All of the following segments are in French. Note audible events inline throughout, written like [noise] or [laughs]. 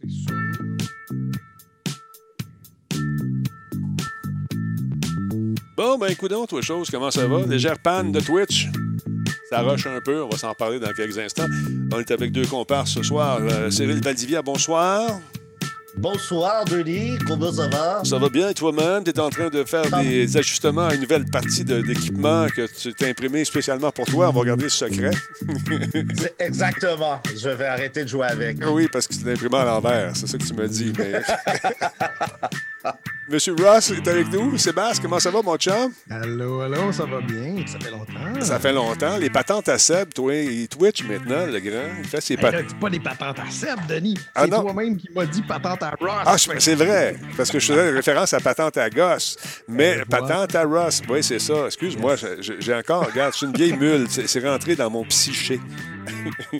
C'est sûr. Bon, ben, écoute toi, chose, comment ça va? Légère panne de Twitch. Ça rush un peu, on va s'en parler dans quelques instants. On est avec deux comparses ce soir. Euh, Cyril Valdivia, bonsoir. Bonsoir, Denis. Comment ça va? Ça va bien, toi-même? Tu es en train de faire des ajustements à une nouvelle partie d'équipement que tu t'es imprimé spécialement pour toi. On va garder ce secret. [laughs] Exactement. Je vais arrêter de jouer avec. oui, parce que tu imprimé à l'envers. C'est ça que tu me dis. mais- [laughs] Monsieur Ross est avec nous. Sébastien, comment ça va, mon chum? Allô, allô, ça va bien? Ça fait longtemps. Ça fait longtemps. Les patentes à Seb, toi, il Twitch maintenant, le grand. Il fait ses patentes. pas des patentes à Seb, Denis. Ah, C'est toi-même qui m'as dit patente à Ross. Ah, c'est vrai, parce que je faisais référence à patente à gosse. Mais Euh, patente à Ross, oui, c'est ça. Excuse-moi, j'ai- encore, regarde, je suis une vieille mule. C'est c'est rentré dans mon psyché. [laughs]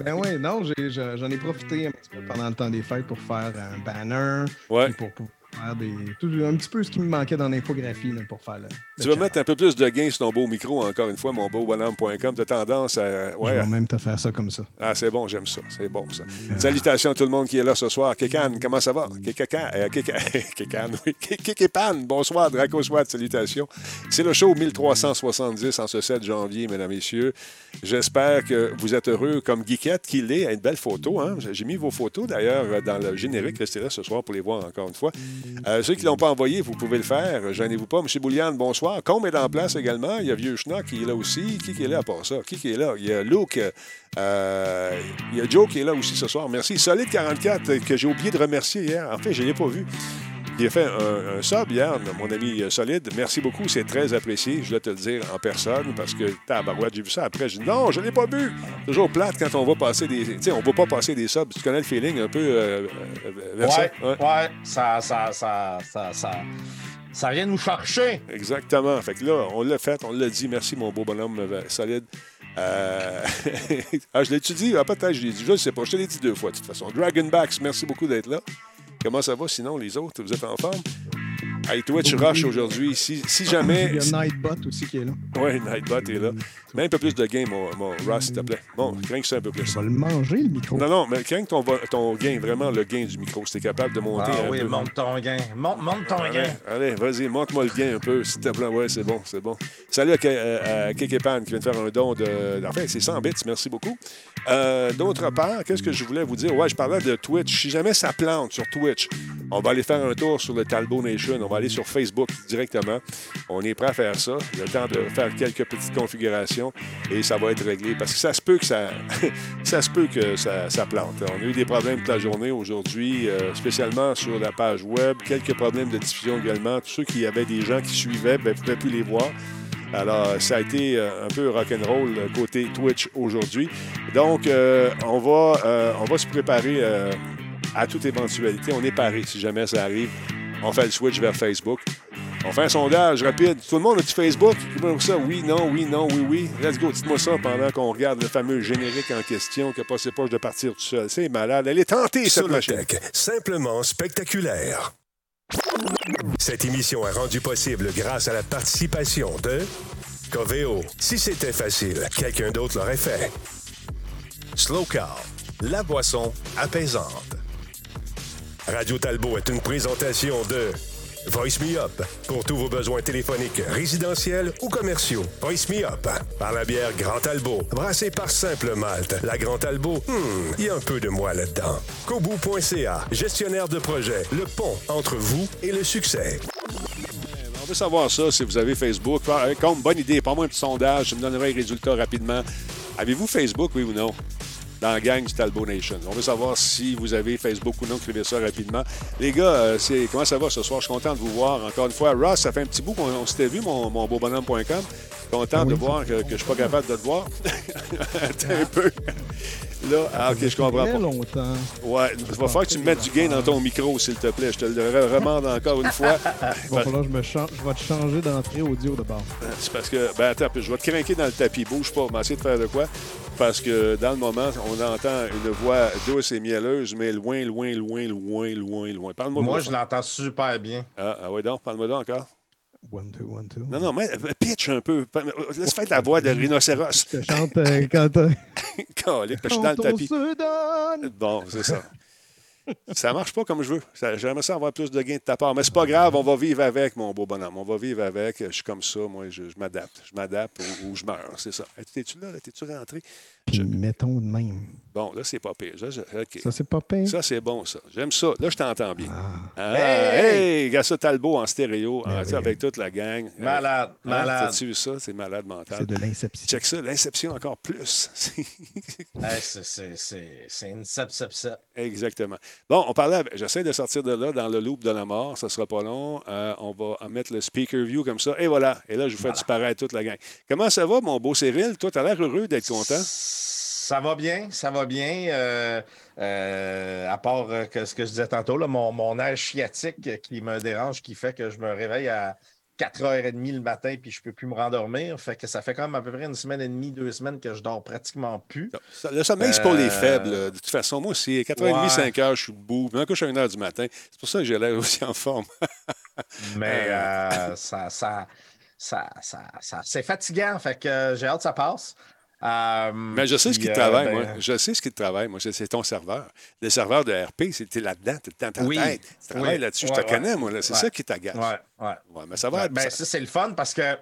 Ben oui, non, j'en ai profité un petit peu pendant le temps des fêtes pour faire un banner. Ouais. Pour, pour faire des, tout- un petit peu ce qui me manquait dans l'infographie pour faire le. Tu vas mettre un peu plus de gain sur ton beau micro, encore une fois, mon beau bonhomme.com. Tu as tendance à. Je Ouais, vais même te faire ça comme ça. Ah, c'est bon, j'aime ça. C'est bon, ça. Salutations à tout le monde qui est là ce soir. Kékan, comment ça va? Kékan, euh, Kékan, [laughs] oui. Kéképan, bonsoir, Draco Swat, salutations. C'est le show 1370 en ce 7 janvier, mesdames, messieurs. J'espère que vous êtes heureux comme Geekette qu'il est. Une belle photo, hein? J'ai mis vos photos, d'ailleurs, dans le générique. Restez là ce soir pour les voir encore une fois. Euh, ceux qui ne l'ont pas envoyé, vous pouvez le faire. Gênez-vous pas. M. Bouliane, bonsoir. Combe est en place également. Il y a Vieux Schnock qui est là aussi. Qui, est là à part ça? Qui, qui est là? Il y a Luke. euh, il y a Joe qui est là aussi ce soir. Merci. Solide 44 euh, que j'ai oublié de remercier hier. En fait, je ne l'ai pas vu. Il a fait un, un sub hier, mon ami euh, Solide. Merci beaucoup, c'est très apprécié. Je dois te le dire en personne parce que, tabarouette, j'ai vu ça après. Je dis non, je ne l'ai pas vu. Toujours plate quand on va passer des. Tu sais, on ne va pas passer des subs. Tu connais le feeling un peu euh, euh, vers ça? Ouais, ouais, ça, ça, ça, ça, ça, ça vient nous chercher. Exactement. Fait que là, on l'a fait, on l'a dit. Merci, mon beau bonhomme solide. Euh, [laughs] ah, je l'ai-tu dit? Ah, peut-être, je l'ai dit. Je ne sais pas. Je te l'ai dit deux fois, de toute façon. Dragonbacks, merci beaucoup d'être là. Comment ça va sinon, les autres? Vous êtes en forme? Hey, Twitch. Rush aujourd'hui. Si, si jamais. Il y a Nightbot aussi qui est là. Oui, Nightbot est là. Mets un peu plus de gain, mon, mon Ross, s'il te plaît. Bon, crains que ça un peu plus. Je vais le manger, le micro. Non, non, mais crains ton, ton gain, vraiment le gain du micro. Si t'es capable de monter Ah un oui, peu. monte ton gain. Monte, monte ton Allez, gain. allez, vas-y, monte-moi le gain un peu, s'il te plaît. Ouais, c'est bon, c'est bon. Salut à, euh, à Kekepan qui vient de faire un don de. Enfin, c'est 100 bits, merci beaucoup. Euh, D'autre part, qu'est-ce que je voulais vous dire? Ouais, je parlais de Twitch. Si jamais ça plante sur Twitch, on va aller faire un tour sur le Talbot Nation. On va aller sur Facebook directement. On est prêt à faire ça. Il y a le temps de faire quelques petites configurations et ça va être réglé. Parce que ça se peut que [laughs] ça, se peut que ça, ça plante. On a eu des problèmes toute la journée aujourd'hui, euh, spécialement sur la page web. Quelques problèmes de diffusion également. Tous ceux qui avaient des gens qui suivaient ne pouvaient plus les voir. Alors, ça a été euh, un peu rock'n'roll euh, côté Twitch aujourd'hui. Donc, euh, on, va, euh, se préparer euh, à toute éventualité. On est paré si jamais ça arrive. On fait le switch vers Facebook. On fait un sondage rapide. Tout le monde a du Facebook? Ça? Oui, non, oui, non, oui, oui. Let's go. Dites-moi ça pendant qu'on regarde le fameux générique en question qui n'a pas ses poches de partir tout seul. C'est malade. Elle est tentée, cette machine. Simplement spectaculaire. Cette émission est rendue possible grâce à la participation de Coveo. Si c'était facile, quelqu'un d'autre l'aurait fait. Slow Car, la boisson apaisante. Radio Talbot est une présentation de Voice Me Up pour tous vos besoins téléphoniques, résidentiels ou commerciaux. Voice Me Up par la bière Grand Talbot, brassée par Simple Malte. La Grand Talbot, hmm, il y a un peu de moi là-dedans. Kobu.ca, gestionnaire de projet, le pont entre vous et le succès. On veut savoir ça si vous avez Facebook. Comme bonne idée, pas-moi un petit sondage, je me donnerai les résultats rapidement. Avez-vous Facebook, oui ou non? Dans la gang du Talbot Nation. On veut savoir si vous avez Facebook ou non. Écrivez ça rapidement. Les gars, euh, c'est comment ça va ce soir? Je suis content de vous voir encore une fois. Ross, ça fait un petit bout qu'on on s'était vu, mon, mon beau bonhomme.com. Content de voir que, que je suis pas capable de te voir. [laughs] Attends un peu. Là, ah, ok, je comprends Très pas. longtemps. Ouais, il va falloir que tu me mettes du gain dans ton micro, s'il te plaît. Je te le remande encore une fois. [laughs] Il va falloir que je me change. Je vais te changer d'entrée audio de base. C'est parce que, ben attends, puis je vais te craquer dans le tapis. Bouge pas, on va essayer de faire de quoi? Parce que dans le moment, on entend une voix douce et mielleuse, mais loin, loin, loin, loin, loin, loin. Parle-moi Moi, de je l'entends super bien. Ah, ah ouais, donc, parle-moi donc encore. One, two, one, two. Non, non, mais euh, pitch un peu. Laisse faire la voix de rhinocéros. Je te chante euh, quand, euh, [laughs] Calique, je suis dans le tapis. se donne. Bon, c'est ça. ça marche pas comme je veux. J'aimerais ça avoir plus de gains de ta part. Mais c'est pas grave, on va vivre avec, mon beau bonhomme. On va vivre avec. Je suis comme ça, moi, je, m'adapte. Je m'adapte ou, ou je meurs, c'est ça. T'es-tu là? T'es-tu rentré? Puis Je- mettons de même. Bon, là, c'est pas pire. Ça, je- OK. Ça, c'est pas pire. Ça, c'est bon, ça. J'aime ça. Là, je t'entends bien. Ah, Ah, Hey! hey! Gassa Talbot en stéréo, Ben hein, avec toute la gang. Malade, Hein, malade. T'as-tu vu ça? C'est malade mental. c'est de l'inception. Check ça, l'inception encore plus. [laughs] Hey, c'est- une sep, sep, sep. Exactement. Bon, on parlait, avec- j'essaie de sortir de là dans le loop de la mort, ça sera pas long. Euh, on va en mettre le speaker view comme ça, et voilà. Et là, je vous fais disparaître toute la gang. Comment ça va, mon beau Cyril? Toi, tu as l'air heureux d'être content. Ça va bien, ça va bien. euh, euh, à part euh, que ce que je disais tantôt, là, mon, mon air chiatique qui me dérange, qui fait que je me réveille à 4h30 le matin puis je ne peux plus me rendormir. Fait que ça fait quand même à peu près une semaine et demie, deux semaines que je dors pratiquement plus. Ça- Le sommeil, c'est pour les faibles. De toute façon, moi, c'est 4h30, Ouais. 5 heures, je suis debout. Je me couche à 1h du matin. C'est pour ça que j'ai l'air aussi en forme. [laughs] Mais ça, ça, ça, c'est fatigant. Fait que j'ai hâte que ça passe. Euh, Mais je sais ce puis, qui euh, travaille, ben, moi. Je sais ce qui travaille, moi. C'est ton serveur. Le serveur de RP, c'était là-dedans, tu dans ta Oui. tête. Tu travailles Oui. là-dessus. Ouais, je te ouais. connais, moi. là. C'est Ouais. ça qui t'agace. Ouais, ouais. Ouais, mais ça va Ouais, être. ben, ça- ça, c'est le fun parce que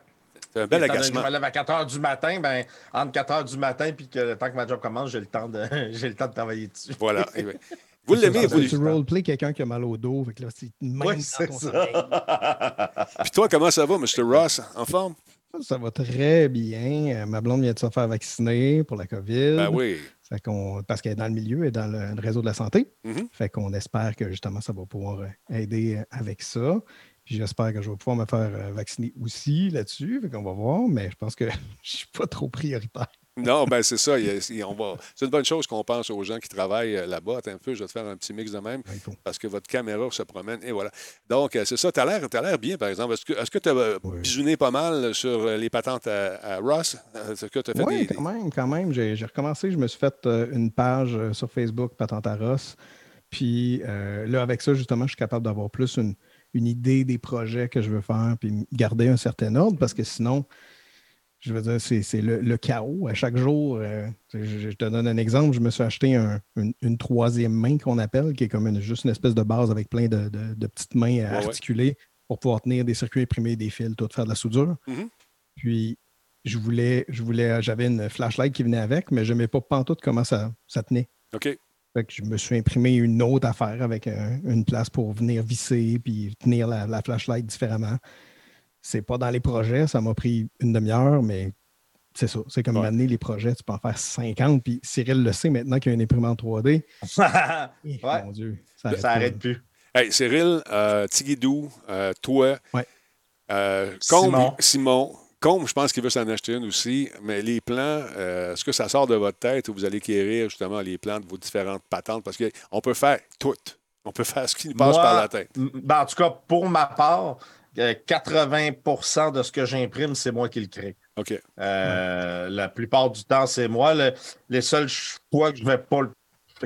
c'est un bel agacement. Je me lève à 4 h du matin, ben, entre 4 h du matin puis que le temps que ma job commence, j'ai le temps de, [laughs] j'ai le temps de travailler dessus. Voilà. Eh. [laughs] Vous l'aimez, vous. Tu roleplay quelqu'un qui a mal au dos. Fait que là, c'est même Oui, c'est ça. [laughs] Puis toi, comment ça va, Mr. Ross? En forme? Ça va très bien. Euh, Ma blonde vient de se faire vacciner pour la COVID. Ben oui. Fait qu'on- parce qu'elle est dans le milieu et dans le, le réseau de la santé. Mhm. Fait qu'on espère que justement, ça va pouvoir euh, aider euh, avec ça. Puis j'espère que je vais pouvoir me faire vacciner aussi là-dessus. Fait qu'on va voir, mais je pense que [laughs] je suis pas trop prioritaire. Non, ben c'est ça. il il- on va... C'est une bonne chose qu'on pense aux gens qui travaillent euh, là-bas. Attends un peu, je vais te faire un petit mix de même parce que votre caméra se promène et voilà. Donc, euh, c'est ça. Tu as l'air bien, par exemple. Est-ce que tu as Oui. bisouné pas mal sur euh, les patentes à, à Ross? Est-ce que as fait Oui, des. quand même, quand même. J'ai recommencé, je me suis fait une page sur Facebook, Patente à Ross. Puis euh, là, avec ça, justement, je suis capable d'avoir plus une, une idée des projets que je veux faire, puis garder un certain ordre, parce que sinon, je veux dire, c'est le, le chaos. À chaque jour, euh, je, je te donne un exemple, je me suis acheté un- une, une troisième main qu'on appelle, qui est comme une, juste une espèce de base avec plein de, de- de petites mains ouais. articulées pour pouvoir tenir des circuits imprimés, des fils, tout, faire de la soudure. Mhm. Puis je voulais, je voulais, j'avais une flashlight qui venait avec, mais je n'aimais pas pantoute comment ça, ça tenait. OK. Fait que je me suis imprimé une autre affaire avec un- une place pour venir visser puis tenir la, la flashlight différemment. C'est pas dans les projets, ça m'a pris une demi-heure, mais c'est ça. C'est comme Ouais. amener les projets, tu peux en faire 50. Puis Cyril le sait maintenant qu'il y a une imprimante 3D. [laughs] Eh, Ouais. Mon Dieu, ça arrête plus. Hey, Cyril, euh, Tigidou, euh, toi, Ouais. euh, Combe, Simon. Simon. Combe, je pense qu'il veut s'en acheter une aussi. Mais les plans, euh, est-ce que ça sort de votre tête ou vous allez quérir justement les plans de vos différentes patentes? Parce qu'on peut faire tout. On peut faire ce qui nous passe Moi, par la tête. ben, en tout cas, pour ma part, euh, 80% de ce que j'imprime, c'est moi qui le crée. OK. Euh, La plupart du temps, c'est moi. Le- les seuls fois que je vais pas le-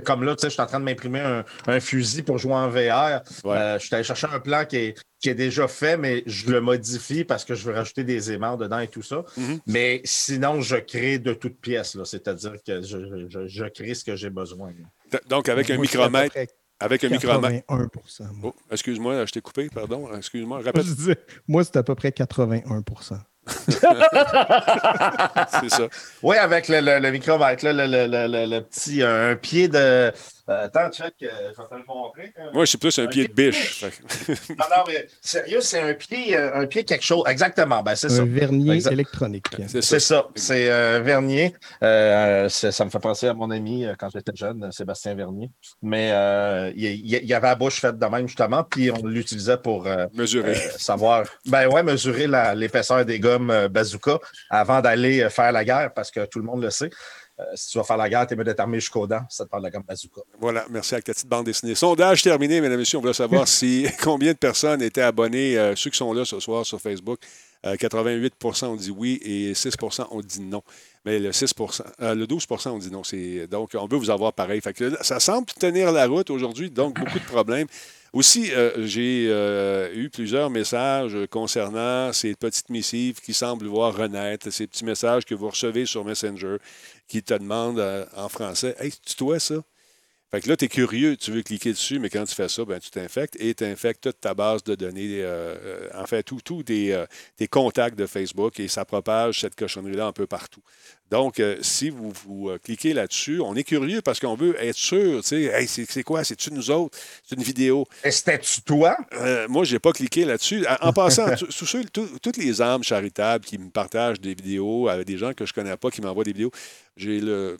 Comme là, tu sais, je suis en train de m'imprimer un, un fusil pour jouer en VR. Ouais. Euh, je suis allé chercher un plan qui est, qui est déjà fait, mais je le modifie parce que je veux rajouter des aimants dedans et tout ça. Mhm. Mais sinon, je crée de toutes pièces. C'est-à-dire que je, je- je crée ce que j'ai besoin. Donc, avec un micromètre. Avec un micromètre. 81 moi. Oh, excuse-moi, je t'ai coupé, pardon. Excuse-moi, Je répète. disais, moi, c'est à peu près 81% [laughs] C'est ça. Oui, avec le, le, le micromètre, le, le, le, le- le petit un pied de. Euh, attends, check, euh, je vais te le montrer. hein. Moi, je suis plus un Un pied de pied de biche. Que- [laughs] Non, non, mais sérieux, c'est un pied, euh, un pied quelque chose. Exactement, ben c'est ça. Un vernier Exact. électronique. C'est ça. ça, c'est euh, Vernier. Euh, ça me fait penser à mon ami quand j'étais jeune, Sébastien Vernier. Mais euh, il y, il y avait la bouche faite de même, justement, puis on l'utilisait pour euh, Mesurer. euh, savoir, ben ouais, mesurer l'épaisseur des gommes bazooka avant d'aller faire la guerre, parce que tout le monde le sait. Euh, si tu vas faire la guerre, t'es mieux d'être armé jusqu'aux dents, ça te parle de la gomme bazooka. Voilà, merci à la petite bande dessinée. Sondage terminé, mesdames et messieurs. On voulait savoir si [laughs] combien de personnes étaient abonnées, euh, ceux qui sont là ce soir sur Facebook. Euh, 88% ont dit oui et 6% ont dit non. Mais le 6 euh, le 12% ont dit non. Donc, on veut vous avoir pareil. Ça semble tenir la route aujourd'hui, donc beaucoup de problèmes. Aussi, euh, j'ai euh, eu plusieurs messages concernant ces petites missives qui semblent voir renaître, ces petits messages que vous recevez sur Messenger qui te demandent euh, en français Hey, c'est toi ça Fait que là, tu es curieux, tu veux cliquer dessus, mais quand tu fais ça, ben, tu t'infectes et tu infectes toute ta base de données, euh, euh, en fait, tous tout tes, tes, contacts de Facebook et ça propage cette cochonnerie-là un peu partout. Donc, si vous, vous cliquez là-dessus, on est curieux parce qu'on veut être sûr, tu sais, hey, c'est quoi, c'est-tu nous autres? C'est une vidéo. C'était-tu toi? moi, je n'ai pas cliqué là-dessus. En, passant, [laughs] toutes les âmes charitables qui me partagent des vidéos, avec des gens que je ne connais pas qui m'envoient des vidéos, j'ai le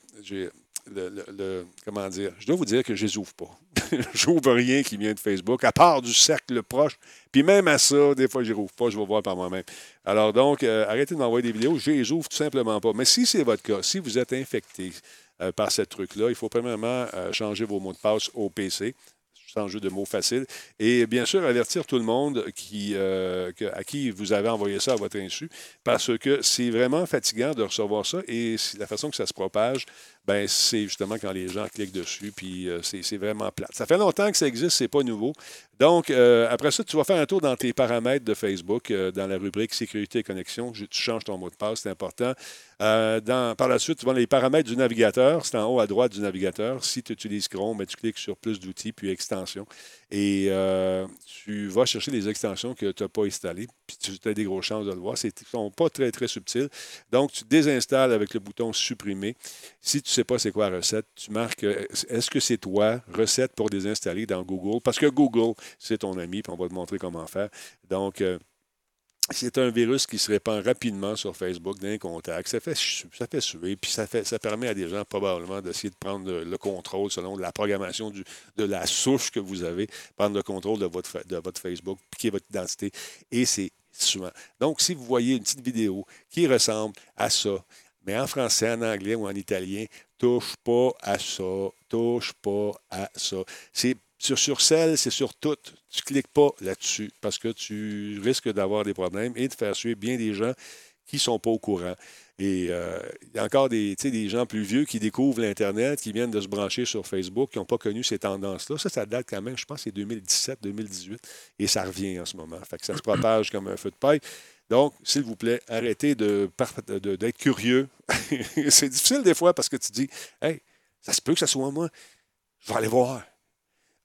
le, comment dire, je dois vous dire que je les ouvre pas. [laughs] J'ouvre rien qui vient de Facebook, à part du cercle proche. Puis même à ça, des fois, je les ouvre pas, je vais voir par moi-même. Alors donc, euh, arrêtez de m'envoyer des vidéos, je les ouvre tout simplement pas. Mais si c'est votre cas, si vous êtes infecté euh, par ce truc-là, il faut premièrement euh, changer vos mots de passe au PC sans jeu de mots facile. Et bien sûr, avertir tout le monde qui, à qui vous avez envoyé ça à votre insu, parce que c'est vraiment fatigant de recevoir ça et la façon que ça se propage, ben c'est justement quand les gens cliquent dessus, puis euh, c'est vraiment plate. Ça fait longtemps que ça existe, c'est pas nouveau. Donc, euh, après ça, tu vas faire un tour dans tes paramètres de Facebook, euh, dans la rubrique Sécurité et connexion. Tu changes ton mot de passe, c'est important. par la suite, tu vas dans les paramètres du navigateur. C'est en haut à droite du navigateur. Si tu utilises Chrome, ben, tu cliques sur plus d'outils, puis extensions. Et tu vas chercher les extensions que tu n'as pas installées, puis tu as des grosses chances de le voir. Ils ne sont pas très, très subtils. Donc, tu désinstalles avec le bouton Supprimer. Si tu ne sais pas c'est quoi recette, tu marques est-ce que c'est toi, recette pour désinstaller dans Google, parce que Google, c'est ton ami, puis on va te montrer comment faire. Donc, euh, c'est un virus qui se répand rapidement sur Facebook d'un contact. Ça fait, ça fait suer, puis ça, fait, ça permet à des gens probablement d'essayer de prendre le, contrôle selon la programmation de la souche que vous avez, prendre le contrôle de votre, de votre Facebook, piquer votre identité. Et c'est souvent. Donc, si vous voyez une petite vidéo qui ressemble à ça, mais en français, en anglais ou en italien, touche pas à ça, touche pas à ça. C'est sur, sur celle, c'est sur tout. Tu ne cliques pas là-dessus parce que tu risques d'avoir des problèmes et de faire suivre bien des gens qui ne sont pas au courant. Et euh, il y a encore des, des gens plus vieux qui découvrent l'Internet, qui viennent de se brancher sur Facebook, qui n'ont pas connu ces tendances-là. Ça, ça date quand même, je pense, c'est 2017, 2018, et ça revient en ce moment. Fait que ça se [clears throat] propage comme un feu de paille. Donc, s'il vous plaît, arrêtez d'être de, d'être curieux. [laughs] c'est difficile des fois parce que tu dis, hey, ça se peut que ce soit moi. Je vais aller voir.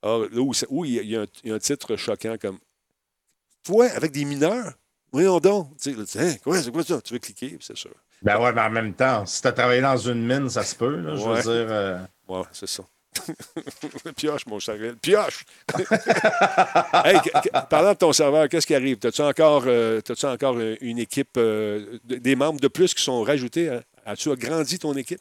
Ah, là où, il, y a un, titre choquant comme Toi, avec des mineurs, voyons donc. Tu sais, hein, quoi, c'est quoi ça? Tu veux cliquer, c'est sûr. Ben ouais, mais en même temps, si tu as travaillé dans une mine, ça se peut, là, je veux dire. Euh... Ouais, c'est ça. [laughs] pioche, mon serveur. Pioche! [laughs] hey, parlant de ton serveur, qu'est-ce qui arrive? As-tu encore, euh, as encore euh, une équipe, euh, des membres de plus qui sont rajoutés? As-tu agrandi ton équipe?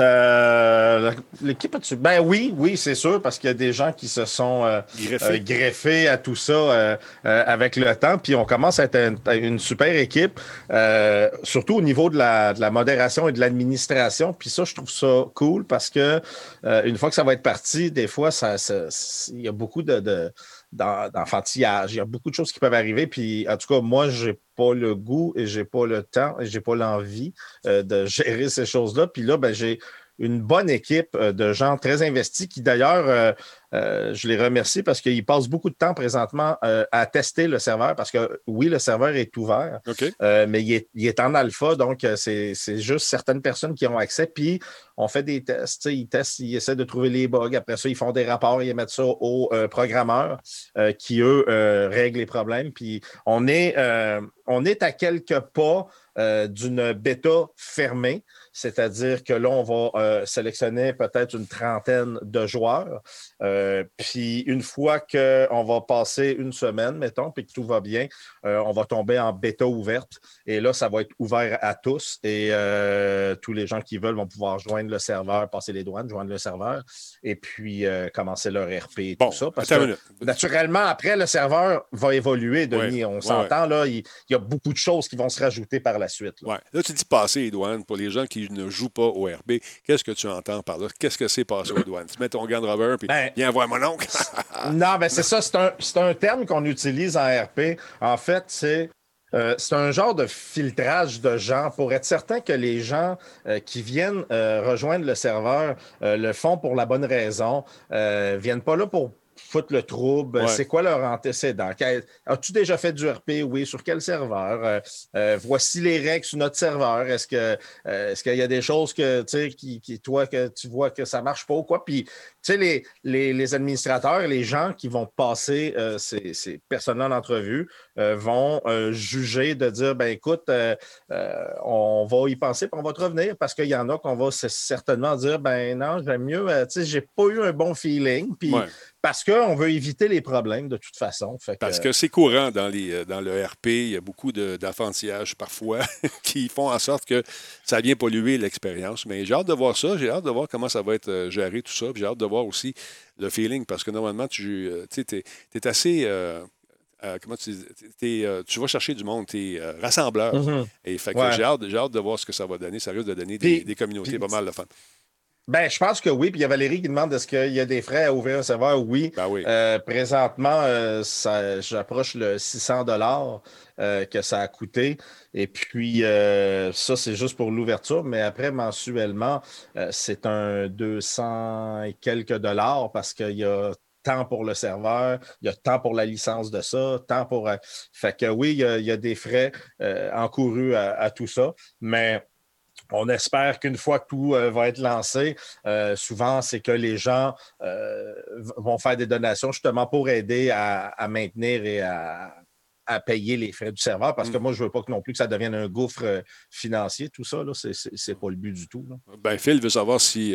Euh, l'équipe Ben oui, oui, c'est sûr, parce qu'il y a des gens qui se sont euh, euh, greffés. à tout ça avec le temps. Puis on commence à être une, super équipe, surtout au niveau de la, de la modération et de l'administration. Puis ça, je trouve ça cool parce que une fois que ça va être parti, des fois, ça, il y a beaucoup de d'enfantillage. Il y a beaucoup de choses qui peuvent arriver. Puis, en tout cas, moi, je n'ai pas le goût et je n'ai pas le temps et je n'ai pas l'envie euh, de [laughs] gérer ces choses-là. Puis là, ben, j'ai une bonne équipe euh, de gens très investis qui, d'ailleurs, euh, euh, je les remercie parce qu'ils passent beaucoup de temps présentement à tester le serveur parce que oui, le serveur est ouvert, mais il est, en alpha, donc c'est juste certaines personnes qui ont accès. Puis on fait des tests, ils testent, ils essaient de trouver les bugs. Après ça, ils font des rapports, ils mettent ça aux programmeurs qui, eux, règlent les problèmes. Puis on est, on est à quelques pas d'une bêta fermée. C'est-à-dire que là, on va euh, sélectionner peut-être une trentaine de joueurs. Euh, puis une fois qu'on va passer une semaine, mettons, puis que tout va bien, euh, on va tomber en bêta ouverte. Et là, ça va être ouvert à tous. Et tous les gens qui veulent vont pouvoir joindre le serveur, passer les douanes, joindre le serveur, et puis commencer leur RP et tout ça. Parce que naturellement, après, le serveur va évoluer, Denis. on s'entend, là, il, y a beaucoup de choses qui vont se rajouter par la suite. Là, là tu dis passer les douanes pour les gens qui ne joue pas au RB. Qu'est-ce que tu entends par là? Qu'est-ce que c'est passer aux douanes? Tu mets ton gun rover puis ben, viens voir mon oncle. [laughs] non, ben c'est ça. C'est un, terme qu'on utilise en RP. En fait, c'est euh, c'est un genre de filtrage de gens pour être certain que les gens euh, qui viennent euh, rejoindre le serveur le font pour la bonne raison, viennent pas là pour foutent le trouble? Ouais. C'est quoi leur antécédent? As-tu déjà fait du RP? Oui. Sur quel serveur? Euh, euh, voici les règles sur notre serveur. Est-ce que euh, est-ce qu'il y a des choses que qui, qui, toi, que tu vois que ça marche pas ou quoi? Puis, sais, les, les, les administrateurs, les gens qui vont passer euh, ces, ces personnes-là en entrevue euh, vont euh, juger de dire ben écoute, on va y penser puis on va te revenir parce qu'il y en a qu'on va certainement dire ben non, j'aime mieux, tu sais, j'ai pas eu un bon feeling. Puis Ouais. parce qu'on veut éviter les problèmes de toute façon. Fait Parce que c'est courant dans, les, dans le RP, il y a beaucoup d'enfantillages parfois [laughs] qui font en sorte que ça vient polluer l'expérience. Mais j'ai hâte de voir ça, j'ai hâte de voir comment ça va être géré, tout ça. J'ai hâte de aussi le feeling, parce que normalement, tu es, assez. euh, euh, comment tu dis? Euh, tu vas chercher du monde, tu es rassembleur. Mhm. Et fait que Ouais. j'ai, hâte, de voir ce que ça va donner. Ça risque de donner des, Puis- des communautés puis- pas mal de fun. Ben, je pense que oui. Puis il y a Valérie qui demande est-ce qu'il y a des frais à ouvrir un serveur? Oui. Ben oui. Euh, présentement, euh, ça- j'approche le 600 dollars euh, que ça a coûté. Et puis, euh, ça, c'est juste pour l'ouverture. Mais après, mensuellement, euh, c'est un 200 et quelques dollars parce qu'il y a tant pour le serveur, il y a tant pour la licence de ça, tant pour... euh, fait que oui, il y a, il y a des frais euh, encourus à, à tout ça. Mais on espère qu'une fois que tout euh, va être lancé, euh, souvent, c'est que les gens euh, vont faire des donations justement pour aider à, à maintenir et à, à payer les frais du serveur. Parce que Mm. moi, je ne veux pas que non plus que ça devienne un gouffre euh, financier, tout ça. Ce n'est pas le but du tout. là. Ben, Phil veut savoir si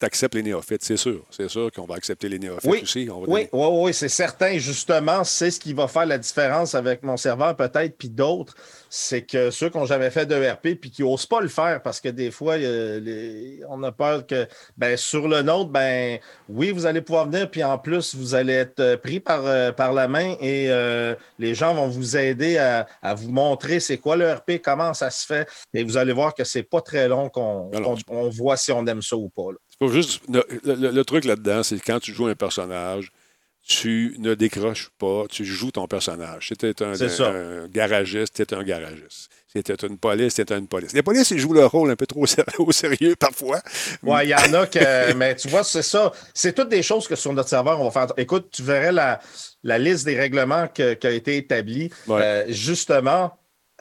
tu acceptes les néophytes. C'est sûr. C'est sûr qu'on va accepter les néophytes Oui, aussi. On va Oui, donner- oui, oui, c'est certain. Justement, c'est ce qui va faire la différence avec mon serveur, peut-être, puis d'autres. C'est que ceux qui n'ont jamais fait de ERP puis qui n'osent pas le faire parce que des fois, euh, les- on a peur que ben, sur le nôtre, ben oui, vous allez pouvoir venir, puis en plus, vous allez être euh, pris par, euh, par la main et euh, les gens vont vous aider à, à vous montrer c'est quoi le ERP, comment ça se fait. Et vous allez voir que c'est pas très long qu'on on voit si on aime ça ou pas. là. Juste, le, le- le truc là-dedans, c'est quand tu joues un personnage, tu ne décroches pas, tu joues ton personnage. Es un, ça. un garagiste, tu es un garagiste. Tu une police, tu es une police. Les polices, ils jouent leur rôle un peu trop [laughs] au sérieux parfois. Oui, il y en a que. [laughs] mais tu vois, c'est ça. C'est toutes des choses que sur notre serveur, on va faire. Écoute, tu verrais la, la liste des règlements qui a été établie, Ouais. euh, justement,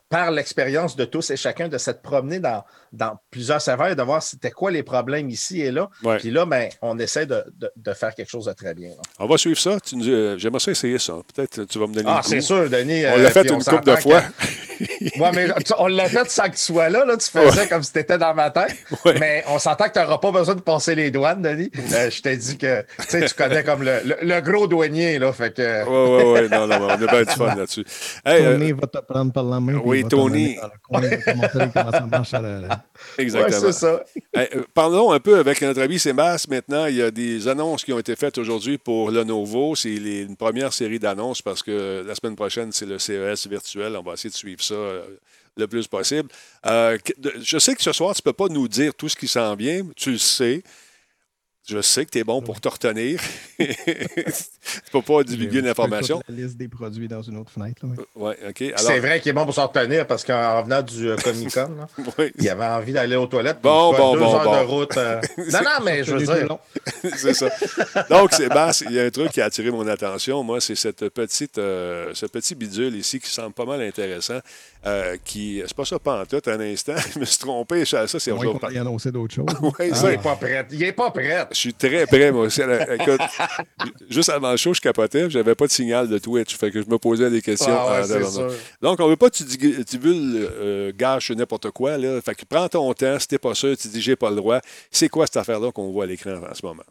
par l'expérience de tous et chacun de s'être promené dans, dans plusieurs serveurs et de voir c'était quoi les problèmes ici et là. Ouais. Puis là, ben, on essaie de, de- de faire quelque chose de très bien. là. On va suivre ça. Tu nous- euh, J'aimerais ça essayer ça. Peut-être tu vas me donner Ah, le c'est sûr, Denis. On euh, l'a fait une couple de fois. que- [laughs] Ouais, mais tu- on l'a fait sans que tu sois là. là. Tu faisais comme si tu étais dans ma tête. Ouais. Mais on s'entend que tu n'auras pas besoin de passer les douanes, Denis. Euh, je t'ai dit que tu connais comme le, le- le gros douanier. Là, fait que... Oui, oui, oui. Non, non, on a bien du fun là-dessus. Hey, euh, Tony va te prendre par la main. oui, Tony. mener dans le coin, il va te montrer comment ça marche à la- Ouais, exactement. c'est ça. [laughs] Hey, euh, parlons un peu avec notre ami Sébastien maintenant. Il y a des annonces qui ont été faites aujourd'hui pour Lenovo. C'est les- une première série d'annonces parce que la semaine prochaine, c'est le CES virtuel. On va essayer de suivre ça euh, le plus possible. Euh, je sais que ce soir, tu ne peux pas nous dire tout ce qui s'en vient. Tu le sais. Je sais que tu es bon pour te retenir. [laughs] tu ne peux pas divulguer l'information. toute La liste des produits dans une autre fenêtre. là, OK. Alors, C'est vrai qu'il est bon pour s'en retenir parce qu'en venant du euh, Comic Con, là, [laughs] oui, il avait envie d'aller aux toilettes. Bon, quoi, bon, deux bon, heures bon. de route. euh, [laughs] Non, non, mais je veux dire. [laughs] c'est ça. Donc, Sébastien, il y a un truc qui a attiré mon attention. Moi, c'est cette petite, euh, ce petit bidule ici qui semble pas mal intéressant. euh, qui, c'est pas ça pas en tout, un instant. Je me suis trompé. Ça, ça, c'est À moins aujourd'hui. qu'on ait annoncé d'autres choses. Ouais, Il ça, n'est pas prêt. Il n'est pas prêt. je suis très prêt, moi aussi. Alors, Écoute, juste avant le show, je capotais, j'avais pas de signal de Twitch. Fait que je me posais des questions. Ah ouais, sûr. Donc, on veut pas que tu dig- divulgues, euh, gâches n'importe quoi. Là. Fait que prends ton temps. Si t'es pas sûr, tu dis j'ai pas le droit. C'est quoi cette affaire-là qu'on voit à l'écran en ce moment?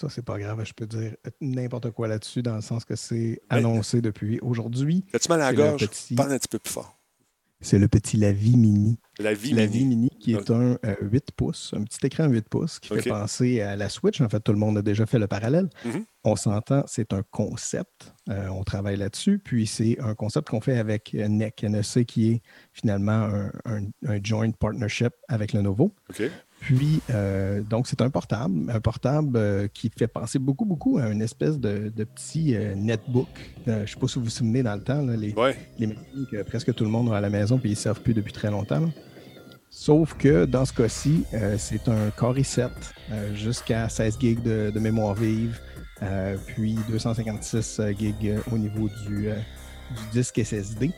Ça, c'est pas grave. Je peux dire n'importe quoi là-dessus, dans le sens que c'est annoncé depuis aujourd'hui. As-tu mal à la gorge? petit- Parle un petit peu plus fort. C'est le petit Lavi Mini. La mini. Mini, qui est un euh, 8 pouces, un petit écran 8 pouces qui fait penser à la Switch. En fait, tout le monde a déjà fait le parallèle. Mhm. On s'entend, c'est un concept. Euh, on travaille là-dessus. Puis c'est un concept qu'on fait avec NEC, NEC, qui est finalement un, un- un joint partnership avec Lenovo. OK. Puis, euh, donc, c'est un portable, un portable euh, qui fait penser beaucoup, beaucoup à une espèce de, de petit euh, netbook. Je ne sais pas si vous vous souvenez dans le temps, là, les, Ouais. les machines que presque tout le monde a à la maison puis ils ne servent plus depuis très longtemps. là. Sauf que dans ce cas-ci, c'est un Core i7 euh, jusqu'à 16 gigs de, de mémoire vive, puis 256 gigs au niveau du, du disque SSD.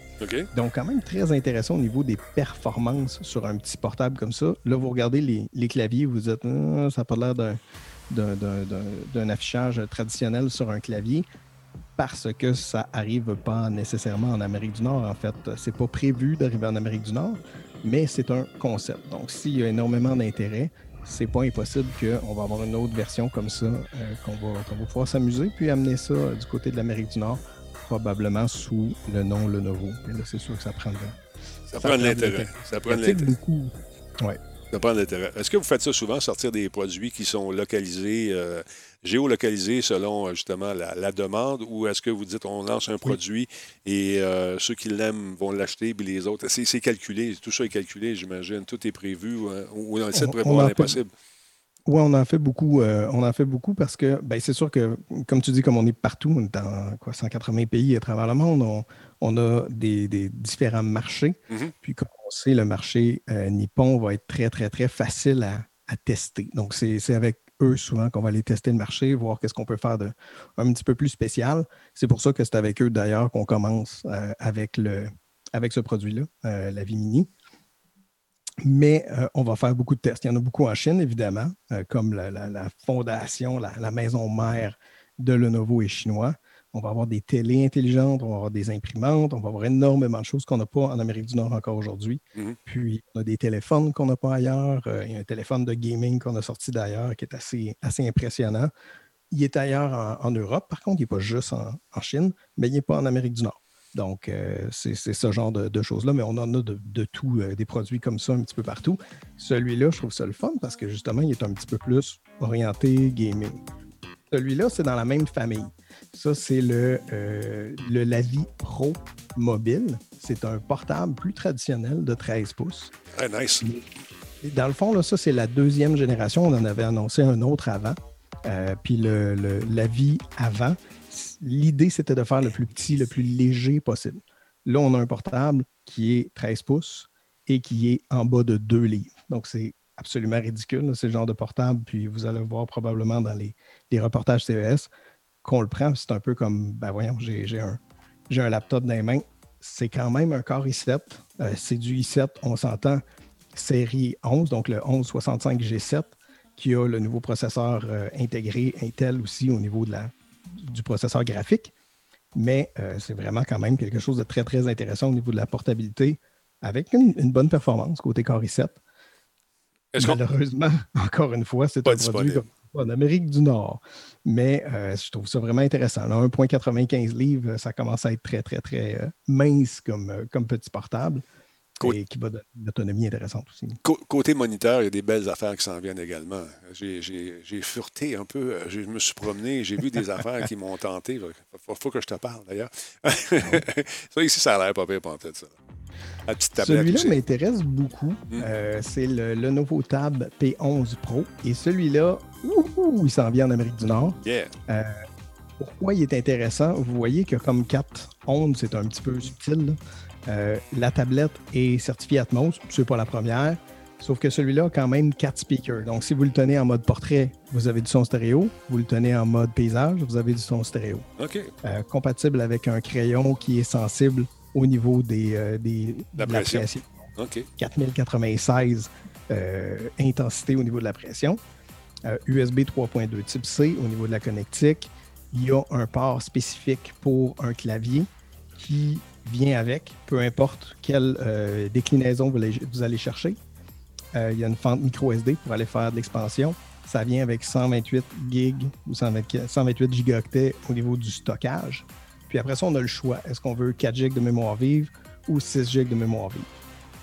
Donc, quand même très intéressant au niveau des performances sur un petit portable comme ça. Là, vous regardez les, claviers, vous dites, ah, ça n'a pas l'air d'un affichage traditionnel sur un clavier parce que ça n'arrive pas nécessairement en Amérique du Nord. En fait, c'est pas prévu d'arriver en Amérique du Nord, mais c'est un concept. Donc, s'il y a énormément d'intérêt, c'est pas impossible qu'on va avoir une autre version comme ça, euh, qu'on va, va, pouvoir s'amuser, puis amener ça du côté de l'Amérique du Nord probablement sous le nom Lenovo. Mais là, c'est sûr que ça prend de, ça, prend de l'intérêt. Ça prend de l'intérêt. beaucoup. Ouais. Ça prend de l'intérêt. Est-ce que vous faites ça souvent, sortir des produits qui sont localisés, euh, géolocalisés selon euh, justement la, demande, ou est-ce que vous dites on lance un produit et euh, ceux qui l'aiment vont l'acheter, puis les autres, c'est calculé, tout ça est calculé, j'imagine, tout est prévu, ou on essaie de prévoir l'impossible. Oui, on en fait beaucoup. Euh, on en fait beaucoup parce que ben, c'est sûr que, comme tu dis, comme on est partout, on est dans quoi, 180 pays à travers le monde, on, a des, différents marchés. Mm-hmm. Puis comme on sait, le marché euh, nippon va être très, très, très facile à, tester. Donc, c'est avec eux souvent qu'on va aller tester le marché, voir qu'est-ce qu'on peut faire de un petit peu plus spécial. C'est pour ça que c'est avec eux d'ailleurs qu'on commence euh, avec, le, avec ce produit-là, la Vie Mini. Mais euh, on va faire beaucoup de tests. Il y en a beaucoup en Chine, évidemment, euh, comme la, fondation, la, maison mère de Lenovo est chinois. On va avoir des télés intelligentes, on va avoir des imprimantes, on va avoir énormément de choses qu'on n'a pas en Amérique du Nord encore aujourd'hui. Mm-hmm. Puis, on a des téléphones qu'on n'a pas ailleurs. Euh, il y a un téléphone de gaming qu'on a sorti d'ailleurs qui est assez, assez impressionnant. Il est ailleurs en, Europe, par contre, il n'est pas juste en Chine, mais il n'est pas en Amérique du Nord. Donc, euh, c'est ce genre de, choses-là, mais on en a de, tout, euh, des produits comme ça un petit peu partout. Celui-là, je trouve ça le fun parce que justement, il est un petit peu plus orienté gaming. Celui-là, c'est dans la même famille. Ça, c'est le, euh, le Lavi Pro mobile. C'est un portable plus traditionnel de 13 pouces. Nice. Dans le fond, là, ça, c'est la deuxième génération. On en avait annoncé un autre avant. Puis le, le Lavi avant, l'idée, c'était de faire le plus petit, le plus léger possible. Là, on a un portable qui est 13 pouces et qui est en bas de 2 livres. Donc, c'est absolument ridicule, ce genre de portable. Puis vous allez voir probablement dans les, reportages CES qu'on le prend. C'est un peu comme, ben voyons, j'ai un, un laptop dans les mains. C'est quand même un Core i7. Euh, c'est du i7, on s'entend, série 11, donc le 1165G7, qui a le nouveau processeur euh, intégré Intel aussi au niveau de la, du processeur graphique, mais euh, c'est vraiment quand même quelque chose de très, très intéressant au niveau de la portabilité avec une, bonne performance côté Core i7. Malheureusement, [laughs] encore une fois, c'est un produit en Amérique du Nord. Mais euh, je trouve ça vraiment intéressant. 1,95 livres, ça commence à être très, très, très mince comme, comme petit portable et qui va donner une autonomie intéressante aussi. Côté moniteur, il y a des belles affaires qui s'en viennent également. J'ai fureté un peu, euh, je me suis promené, j'ai vu des affaires qui m'ont tenté. Il faut, que je te parle d'ailleurs. [laughs] ça ici, ça a l'air pas pire pour ça. Celui-là m'intéresse beaucoup. Hmm. Euh, c'est le Lenovo Tab P11 Pro. Et celui-là, il s'en vient en Amérique du Nord. Euh, pourquoi il est intéressant? Vous voyez que comme 4 ondes, c'est un petit peu subtil. Euh, la tablette est certifiée Atmos, c'est pas la première. Sauf que celui-là a quand même quatre speakers. Donc, si vous le tenez en mode portrait, vous avez du son stéréo. Vous le tenez en mode paysage, vous avez du son stéréo. OK. Euh, compatible avec un crayon qui est sensible au niveau des, euh, des la de pression. OK. 4096 intensité au niveau de la pression. USB 3.2 type C au niveau de la connectique. Il y a un port spécifique pour un clavier qui vient avec, peu importe quelle euh, déclinaison vous allez, chercher. Euh, il y a une fente micro SD pour aller faire de l'expansion. Ça vient avec 128 gigs ou 128 gigaoctets au niveau du stockage. Puis après ça, on a le choix. Est-ce qu'on veut 4 gigs de mémoire vive ou 6 gigs de mémoire vive?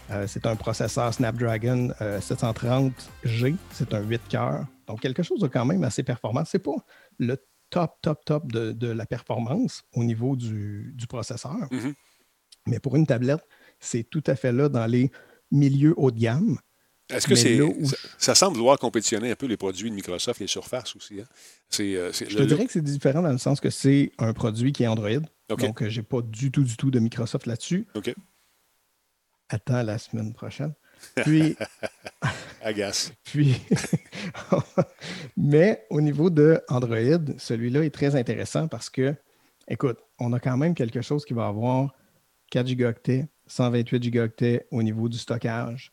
Euh, c'est un processeur Snapdragon 730G. C'est un 8 cœurs. Donc, quelque chose de quand même assez performant. C'est pas le top, top, top de, la performance au niveau du, processeur. Mm-hmm. Mais pour une tablette, c'est tout à fait là dans les milieux haut de gamme. Est-ce que c'est. Ça, semble vouloir compétitionner un peu les produits de Microsoft, les surfaces aussi. Hein? Euh, je te dirais que c'est différent dans le sens que c'est un produit qui est Android. Donc, euh, je n'ai pas du tout, du tout de Microsoft là-dessus. OK. Attends la semaine prochaine. Puis. [laughs] Agace. puis, [laughs] Mais au niveau de Android, celui-là est très intéressant parce que, écoute, on a quand même quelque chose qui va avoir 4 gigaoctets, 128 gigaoctets au niveau du stockage,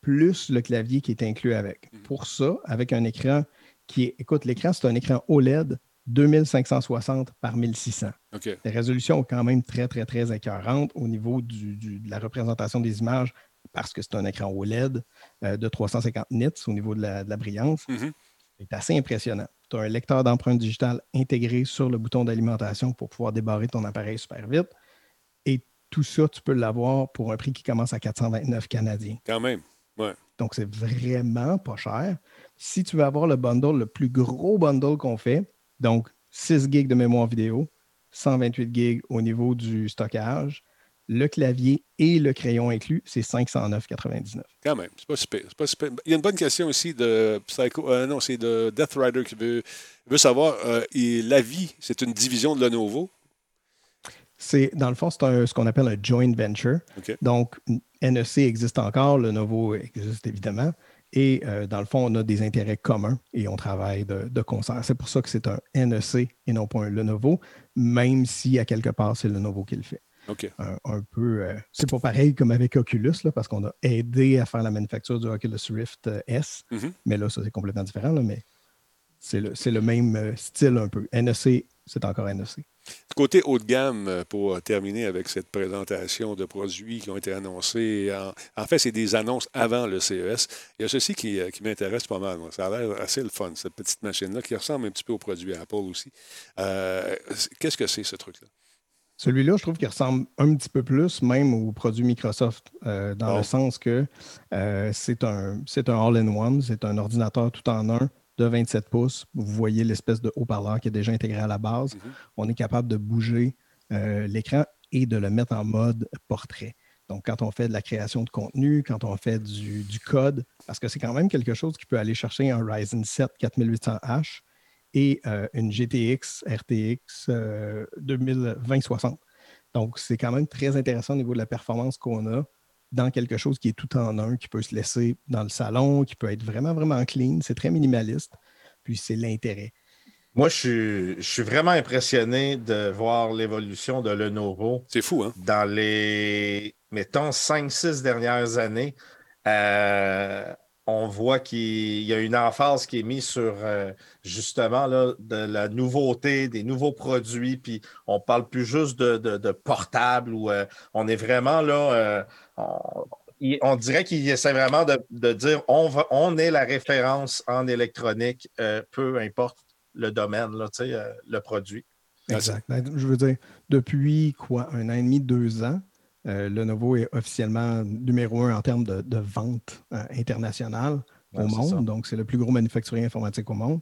plus le clavier qui est inclus avec. Mhm. Pour ça, avec un écran qui est, écoute, l'écran, c'est un écran OLED 2560 par 1600. OK. Les résolutions sont quand même très, très, très écœurantes au niveau du- du- de la représentation des images parce que c'est un écran OLED euh, de 350 nits au niveau de la, de la brillance. Mhm. C'est assez impressionnant. Tu as un lecteur d'empreintes digitales intégré sur le bouton d'alimentation pour pouvoir débarrer ton appareil super vite. Tout ça, tu peux l'avoir pour un prix qui commence à 429 canadiens. Quand même. Donc, c'est vraiment pas cher. Si tu veux avoir le bundle, le plus gros bundle qu'on fait, donc 6 gigs de mémoire vidéo, 128 gigs au niveau du stockage, le clavier et le crayon inclus, c'est 509,99. Quand même. C'est pas super. Pas. Il y a une bonne question aussi de Psycho. euh, non, c'est de Death Rider qui veut, veut savoir euh, et la vie, c'est une division de Lenovo. C'est, dans le fond, c'est un- ce qu'on appelle un joint venture. Donc, NEC existe encore, le Novo existe évidemment. Et euh, dans le fond, on a des intérêts communs et on travaille de, de concert. C'est pour ça que c'est un NEC et non pas un Lenovo, même si à quelque part, c'est le Lenovo qui le fait. Un, un peu. euh, c'est pas pareil comme avec Oculus, là, parce qu'on a aidé à faire la manufacture du Oculus Rift euh, S. Mhm. Mais là, ça, c'est complètement différent, là, mais c'est le, le même style un peu. NEC, c'est encore NEC. Côté haut de gamme, euh, pour terminer avec cette présentation de produits qui ont été annoncés, en, en fait, c'est des annonces avant le CES. Il y a ceci qui, euh, qui m'intéresse pas mal. moi. Ça a l'air assez le fun, cette petite machine-là, qui ressemble un petit peu aux produits Apple aussi. Euh, Qu'est-ce que c'est, ce truc-là? Celui-là, je trouve qu'il ressemble un petit peu plus même aux produits Microsoft, euh, dans le sens que euh, c'est un, c'est un all-in-one, c'est un ordinateur tout en un de 27 pouces. Vous voyez l'espèce de haut-parleur qui est déjà intégré à la base. Mhm. On est capable de bouger euh, l'écran et de le mettre en mode portrait. Donc, quand on fait de la création de contenu, quand on fait du, du code, parce que c'est quand même quelque chose qui peut aller chercher un Ryzen 7 4800H et euh, une GTX RTX euh, 2020-60. Donc, c'est quand même très intéressant au niveau de la performance qu'on a dans quelque chose qui est tout en un, qui peut se laisser dans le salon, qui peut être vraiment, vraiment clean. C'est très minimaliste. Puis, c'est l'intérêt. Moi, je suis, je suis vraiment impressionné de voir l'évolution de Lenovo C'est fou, hein? dans les, mettons, 5-6 dernières années. Euh, on voit qu'il y a une emphase qui est mise sur euh, justement là, de la nouveauté, des nouveaux produits, puis on parle plus juste de, de, de portable ou euh, on est vraiment là. On, il- on dirait qu'il essaie vraiment de, de dire on, va, on est la référence en électronique, euh, peu importe le domaine, là, euh, le produit. Exact. Ben, Je veux dire, depuis quoi, un an et demi, deux ans, euh, Lenovo est officiellement numéro un en termes de, de vente internationale Ouais, au monde. ça. Donc, c'est le plus gros manufacturier informatique au monde.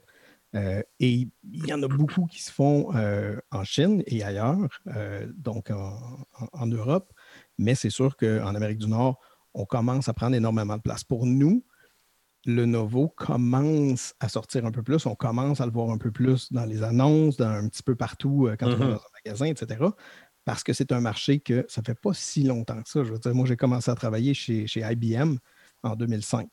Euh, et il y en a beaucoup qui se font euh, en Chine et ailleurs, euh, donc en, en- en Europe. Mais c'est sûr qu'en Amérique du Nord, on commence à prendre énormément de place. Pour nous, le Novo commence à sortir un peu plus. On commence à le voir un peu plus dans les annonces, dans un petit peu partout euh, quand on va Mhm. dans un magasin, etc. Parce que c'est un marché que ça fait pas si longtemps que ça. Je veux dire, moi, j'ai commencé à travailler chez, chez IBM en 2005.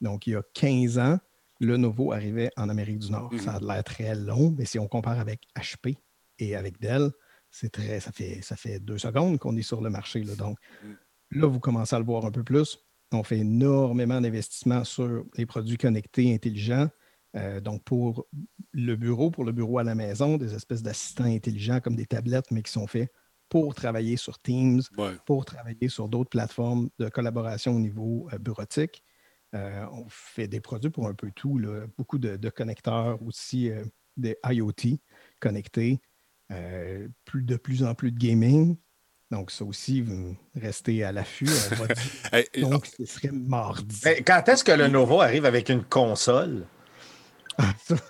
Donc, il y a 15 ans, le Novo arrivait en Amérique du Nord. Ça a l'air très long, mais si on compare avec HP et avec Dell, c'est très, ça fait, ça fait deux secondes qu'on est sur le marché. là. Donc, Mhm. là, vous commencez à le voir un peu plus. On fait énormément d'investissements sur les produits connectés intelligents. Euh, donc, pour le bureau, pour le bureau à la maison, des espèces d'assistants intelligents comme des tablettes, mais qui sont faits pour travailler sur Teams, Ouais. pour travailler sur d'autres plateformes de collaboration au niveau euh, bureautique. Euh, on fait des produits pour un peu tout, là. beaucoup de, de connecteurs aussi, des IoT connectés, euh, plus, de plus en plus de gaming. Donc, ça aussi, vous restez à l'affût. [laughs] Donc, ce serait mardi. Mais quand est-ce que Lenovo arrive avec une console? Ah, ça. [laughs]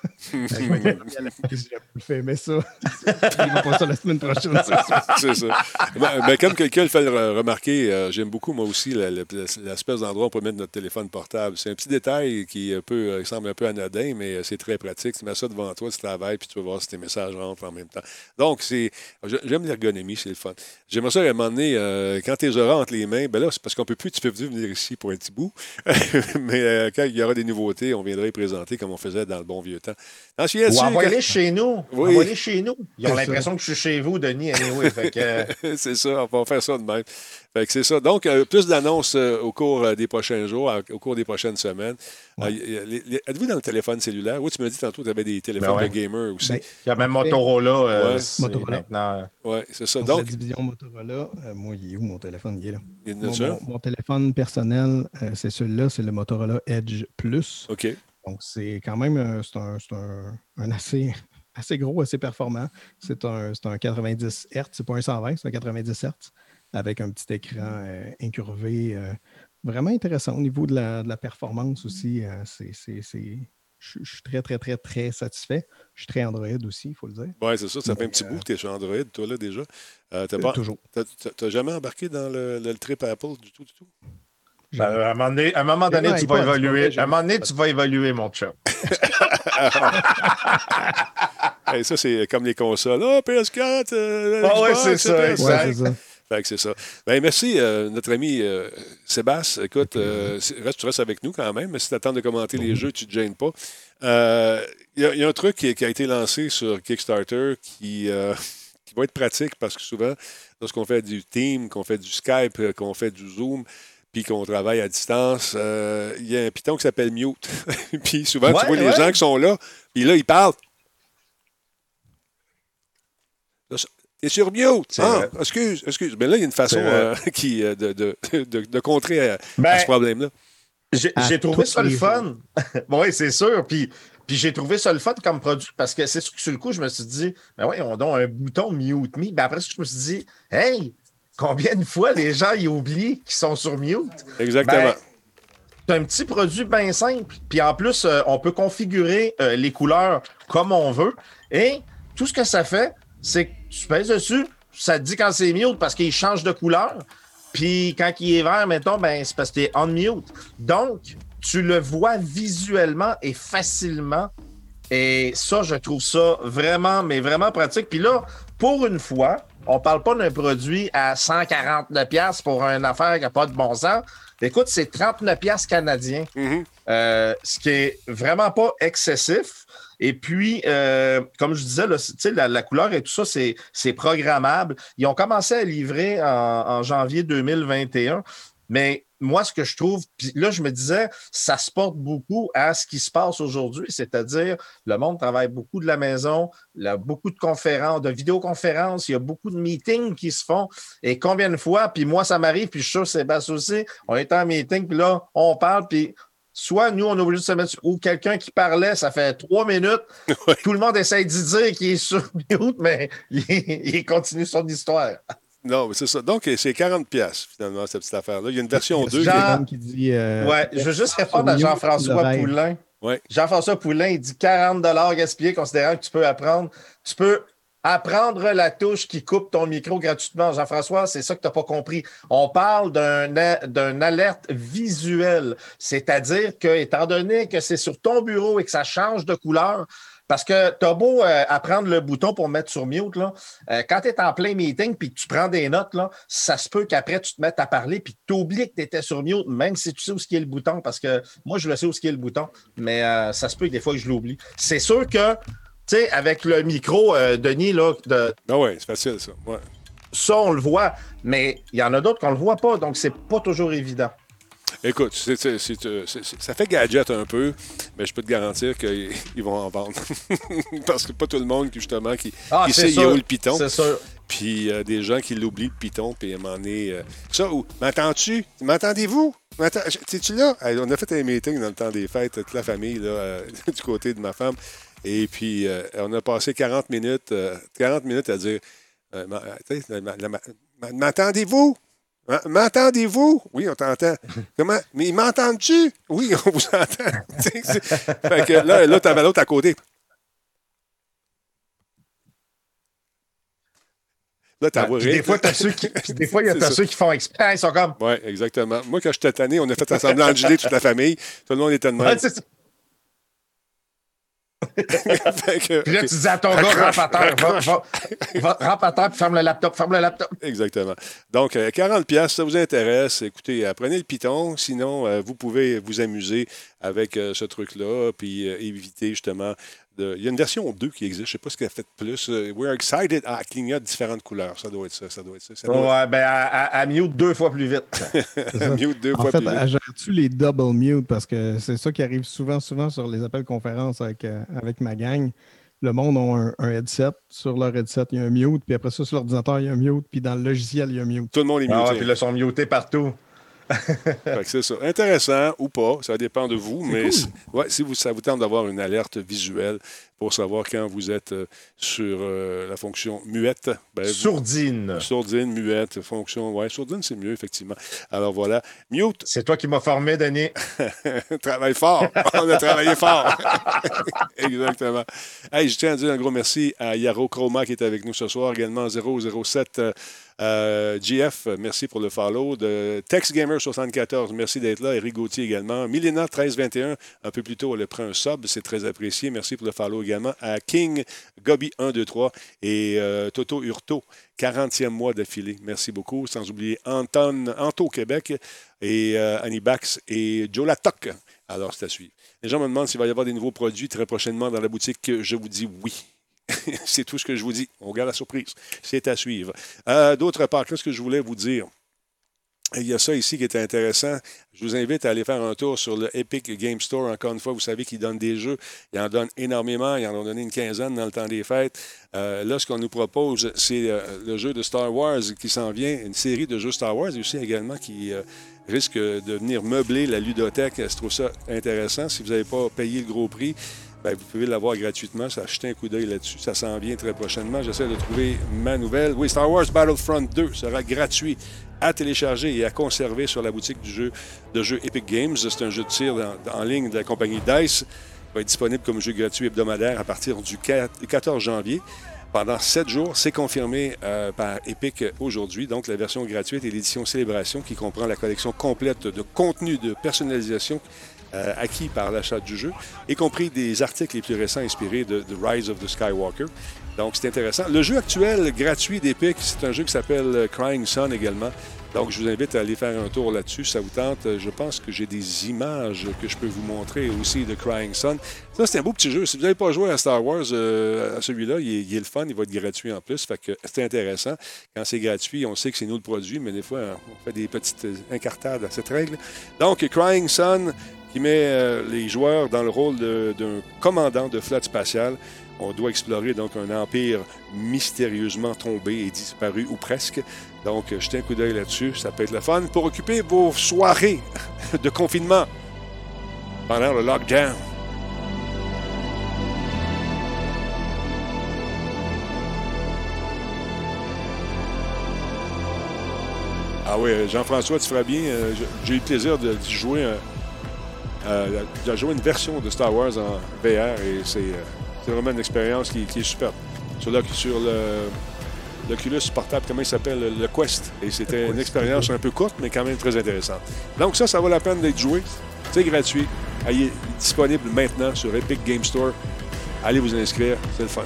Fait ça. [laughs] Il va pas ça la semaine prochaine, c'est ça. C'est ça. Ben, ben, comme quelqu'un le fait le remarquer, euh, j'aime beaucoup, moi aussi, l'espèce d'endroit où on peut mettre notre téléphone portable. C'est un petit détail qui, euh, semble un peu anodin, mais euh, c'est très pratique. Tu mets ça devant toi, tu travailles, puis tu vas voir si tes messages rentrent en même temps. Donc, c'est j'aime l'ergonomie, c'est le fun. J'aimerais ça, à un moment donné, euh, quand les auras entre les mains, ben là, c'est parce qu'on peut plus, tu peux venir ici pour un petit bout. [laughs] mais euh, quand il y aura des nouveautés, on viendra les présenter comme on faisait dans le bon vieux temps. T'en souviens-tu, Ou envoyez-les chez nous. [laughs] Oui. Envoyez-les chez nous. Ils ont l'impression que je suis chez vous, Denis, anyway. Fait que, euh, [laughs] c'est ça, on va faire ça de même. Fait que c'est ça. Donc, euh, plus d'annonces euh, au cours des prochains jours, euh, au cours des prochaines semaines. Euh, Êtes-vous dans le téléphone cellulaire? Oui, tu me dis tantôt que tu avais des téléphones Ben ouais. de gamer aussi. Ben, il y a même Motorola. euh, Ouais. Motorola. Maintenant, oui, c'est ça. Donc, la division Motorola, euh, moi, il est où mon téléphone? Il est là. il Mon, mon- mon téléphone personnel, euh, c'est celui-là, c'est le Motorola Edge Plus. OK. Donc, c'est quand même euh, c'est un, c'est un- un assez, [laughs] assez gros, assez performant. C'est un, c'est un 90 Hz, c'est pas un 120, c'est un 90 Hz avec un petit écran euh, incurvé. euh, vraiment intéressant au niveau de la, de la performance aussi. euh, c'est, c'est- c'est- je je suis très, très, très, très satisfait. Je suis très Android aussi, il faut le dire. Oui, c'est ça. Ça fait un petit bout que tu es sur Android, toi, là, déjà. T'as Euh, pas- toujours. t'as- t'as jamais embarqué dans le, le trip Apple du tout, du tout? Ben, à un moment donné, à un moment donné, Non, tu vas évoluer. À un moment donné, tu vas évoluer, mon chum. [laughs] Hey, ça, c'est comme les consoles. Ah, PS4! euh, Ah ouais, c'est ça, PS5. exact. Ouais, c'est ça. Ben, merci, euh, notre ami euh, Sébastien. Écoute, euh, reste, tu restes avec nous quand même, mais si tu attends de commenter les jeux, tu ne te gênes pas. Euh, Il y, a- il y a un truc qui, qui a été lancé sur Kickstarter qui, euh, qui va être pratique parce que souvent, lorsqu'on fait du Team, qu'on fait du Skype, euh, qu'on fait du Zoom, puis qu'on travaille à distance, euh, il y a un piton qui s'appelle Mute. [laughs] puis souvent, Ouais, tu vois les gens qui sont là, puis là, ils parlent. T'es sur mute. Ah, excuse, excuse. Mais là, il y a une façon euh, [laughs] qui, euh, de, de, de, de contrer à, à Ben, ce problème-là. J'ai trouvé ça le fun. oui, [laughs] c'est sûr. Puis, puis j'ai trouvé ça le fun comme produit parce que c'est sûr que sur le coup, je me suis dit, ben oui, on a un bouton mute me. Ben après, je me suis dit, hey, combien de fois les gens y oublient qu'ils sont sur mute? Exactement. Ben, c'est un petit produit bien simple. Puis en plus, euh, on peut configurer euh, les couleurs comme on veut. Et tout ce que ça fait, c'est que tu pèses dessus, ça te dit quand c'est mute parce qu'il change de couleur. Puis quand il est vert, mettons, ben, c'est parce que tu es on mute. Donc, tu le vois visuellement et facilement. Et ça, je trouve ça vraiment, mais vraiment pratique. Puis là, pour une fois, on parle pas d'un produit à 149$ piastres pour une affaire qui n'a pas de bon sens. Écoute, c'est 39$ piastres canadiens, Mhm. euh, ce qui est vraiment pas excessif. Et puis, euh, comme je disais, la, la couleur et tout ça, c'est c'est programmable. Ils ont commencé à livrer en, en janvier 2021. Mais moi, ce que je trouve, puis là, je me disais, ça se porte beaucoup à ce qui se passe aujourd'hui, c'est-à-dire le monde travaille beaucoup de la maison, il y a beaucoup de conférences, de vidéoconférences, il y a beaucoup de meetings qui se font. Et combien de fois, puis moi, ça m'arrive, puis je suis sûr, Sébastien aussi, on est en meeting, puis là, on parle, puis soit nous, on est obligé de se mettre sur- ou quelqu'un qui parlait, ça fait trois minutes, [laughs] tout le monde essaie d'y dire qu'il est sur mute, mais il, il continue son histoire. Non, mais c'est ça. Donc, c'est 40$, piastres, finalement, cette petite affaire-là. Il y a une version 2. Jean- qui dit. euh, Ouais, je veux juste répondre à Jean-François. Poulain. Ouais. Jean-François Poulain, il dit 40 gaspillés, considérant que tu peux apprendre. Tu peux apprendre la touche qui coupe ton micro gratuitement. Jean-François, c'est ça que tu n'as pas compris. On parle d'un alerte visuelle, c'est-à-dire que, étant donné que c'est sur ton bureau et que ça change de couleur, parce que tu as beau euh, apprendre le bouton pour mettre sur mute, là, euh, quand tu es en plein meeting puis que tu prends des notes, là, ça se peut qu'après tu te mettes à parler puis tu oublies que tu étais sur mute, même si tu sais où est le bouton, parce que moi, je le sais où est le bouton, mais euh, ça se peut que des fois je l'oublie. C'est sûr que, tu sais, avec le micro, euh, Denis, là, de, Ah ouais, c'est facile, ça. Ouais. ça, on le voit, mais il y en a d'autres qu'on ne le voit pas, donc c'est pas toujours évident. Écoute, ça fait gadget un peu, mais je peux te garantir qu'ils [laughs] ils vont en vendre. [laughs] Parce que pas tout le monde, qui, justement, qui, Ah, qui sait il où le piton. C'est sûr. Puis euh, des gens qui l'oublient, le piton, puis à un moment donné... euh, ça, ou m'entends-tu? M'entendez-vous? T'es-tu là? On a fait un meeting dans le temps des fêtes, toute la famille, là, euh, [laughs] du côté de ma femme. Et puis, on a passé 40 minutes, euh, 40 minutes à dire... M'entendez-vous? Hein? M'entendez-vous? Oui, on t'entend. [laughs] Comment? Mais m'entends-tu? Oui, on vous entend. [laughs] fait que là, là tu avais l'autre à côté. Là, t'as ouais, des fois, as ceux qui, des [laughs] fois, il y a ceux qui font exprès. Ils sont comme. Oui, exactement. Moi, quand j'étais tanné, on a fait un semblant de toute la famille. Tout le monde était de même. [laughs] Puis là, tu dis à ton gars, rampe à terre, va, va, rampe à terre, puis ferme le laptop, ferme le laptop. Exactement. Donc, 40 euh, pièces, ça vous intéresse, écoutez, euh, prenez le piton, sinon, euh, vous pouvez vous amuser avec ce truc-là, puis éviter justement il y a une version 2 qui existe. Je ne sais pas ce qu'elle a fait de plus. Euh, We're excited. Ah, clignote différentes couleurs. Ça doit être ça. Ça doit être ça. ouais, ben, à, mute deux fois plus vite. [laughs] mute deux en fois fait, plus vite. gère-tu les double mute? Parce que c'est ça qui arrive souvent, souvent sur les appels conférences avec, euh, avec ma gang. Le monde a un, headset. Sur leur headset, il y a un mute. Puis après ça, sur l'ordinateur, il y a un mute. Puis dans le logiciel, il y a un mute. Tout le monde est ah, muté. puis là, ils sont mutés partout [laughs] c'est ça. Intéressant ou pas, ça dépend de vous, mais ouais, si vous, ça vous tente d'avoir une alerte visuelle pour savoir quand vous êtes euh, sur euh, la fonction muette. Ben, sourdine. sourdine, muette, fonction. Oui, sourdine, c'est mieux, effectivement. Alors voilà. Mute. C'est toi qui m'as formé, Denis. [laughs] Travaille fort. On a travaillé fort. [laughs] Exactement. Hey, je tiens à dire un gros merci à Yaro Chroma qui est avec nous ce soir, également 007. Euh, GF, merci pour le follow. De TexGamer74, merci d'être là. Eric Gauthier également. Milena1321, un peu plus tôt, elle a pris un sub, c'est très apprécié. Merci pour le follow également. À King, Gobi123 et euh, Toto Hurto, 40e mois d'affilée. Merci beaucoup. Sans oublier Anton, Anto Québec et euh, Annie Bax et Joe Latoc. Alors, c'est à suivre. Les gens me demandent s'il va y avoir des nouveaux produits très prochainement dans la boutique. Je vous dis oui. [laughs] c'est tout ce que je vous dis. On garde la surprise. C'est à suivre. Euh, d'autre part, qu'est-ce que je voulais vous dire? Il y a ça ici qui est intéressant. Je vous invite à aller faire un tour sur le Epic Game Store. Encore une fois, vous savez qu'il donne des jeux. Il en donne énormément. Il en a donné une quinzaine dans le temps des fêtes. Euh, là, ce qu'on nous propose, c'est euh, le jeu de Star Wars qui s'en vient. Une série de jeux Star Wars aussi également qui risque de venir meubler la ludothèque. Je trouve ça intéressant. Si vous n'avez pas payé le gros prix, ben, vous pouvez l'avoir gratuitement. Ça jeter un coup d'œil là-dessus. Ça s'en vient très prochainement. J'essaie de trouver ma nouvelle. Oui, Star Wars Battlefront 2 sera gratuit à télécharger et à conserver sur la boutique du jeu de jeu Epic Games. C'est un jeu de tir en ligne de la compagnie DICE. Il va être disponible comme jeu gratuit hebdomadaire à partir du 14 janvier. Pendant sept jours, c'est confirmé euh, par Epic aujourd'hui. Donc, la version gratuite et l'édition Célébration qui comprend la collection complète de contenu de personnalisation euh, acquis par l'achat du jeu, y compris des articles les plus récents inspirés de The Rise of the Skywalker. Donc, c'est intéressant. Le jeu actuel gratuit d'Epic, c'est un jeu qui s'appelle euh, Crying Sun également. Donc, je vous invite à aller faire un tour là-dessus. Ça vous tente? Je pense que j'ai des images que je peux vous montrer aussi de Crying Sun. Ça, c'est un beau petit jeu. Si vous n'avez pas joué à Star Wars, euh, à celui-là, il, est le fun. Il va être gratuit en plus. Fait que c'est intéressant. Quand c'est gratuit, on sait que c'est nous le produit, mais des fois, on fait des petites incartades à cette règle. Donc, Crying Sun, qui met euh, les joueurs dans le rôle d'un commandant de flotte spatiale. On doit explorer donc un empire mystérieusement tombé et disparu, ou presque. Donc, jetez un coup d'œil là-dessus, ça peut être le fun pour occuper vos soirées de confinement pendant le lockdown. Ah oui, Jean-François, tu feras bien. Euh, j'ai eu le plaisir d'y jouer euh, a joué une version de Star Wars en VR et c'est euh, vraiment une expérience qui, est superbe. Sur, sur le l'Oculus portable, comment il s'appelle, le Quest. Et c'était une expérience un peu courte, mais quand même très intéressante. Donc ça, ça vaut la peine d'être joué. C'est gratuit. Il est disponible maintenant sur Epic Game Store. Allez vous inscrire, c'est le fun.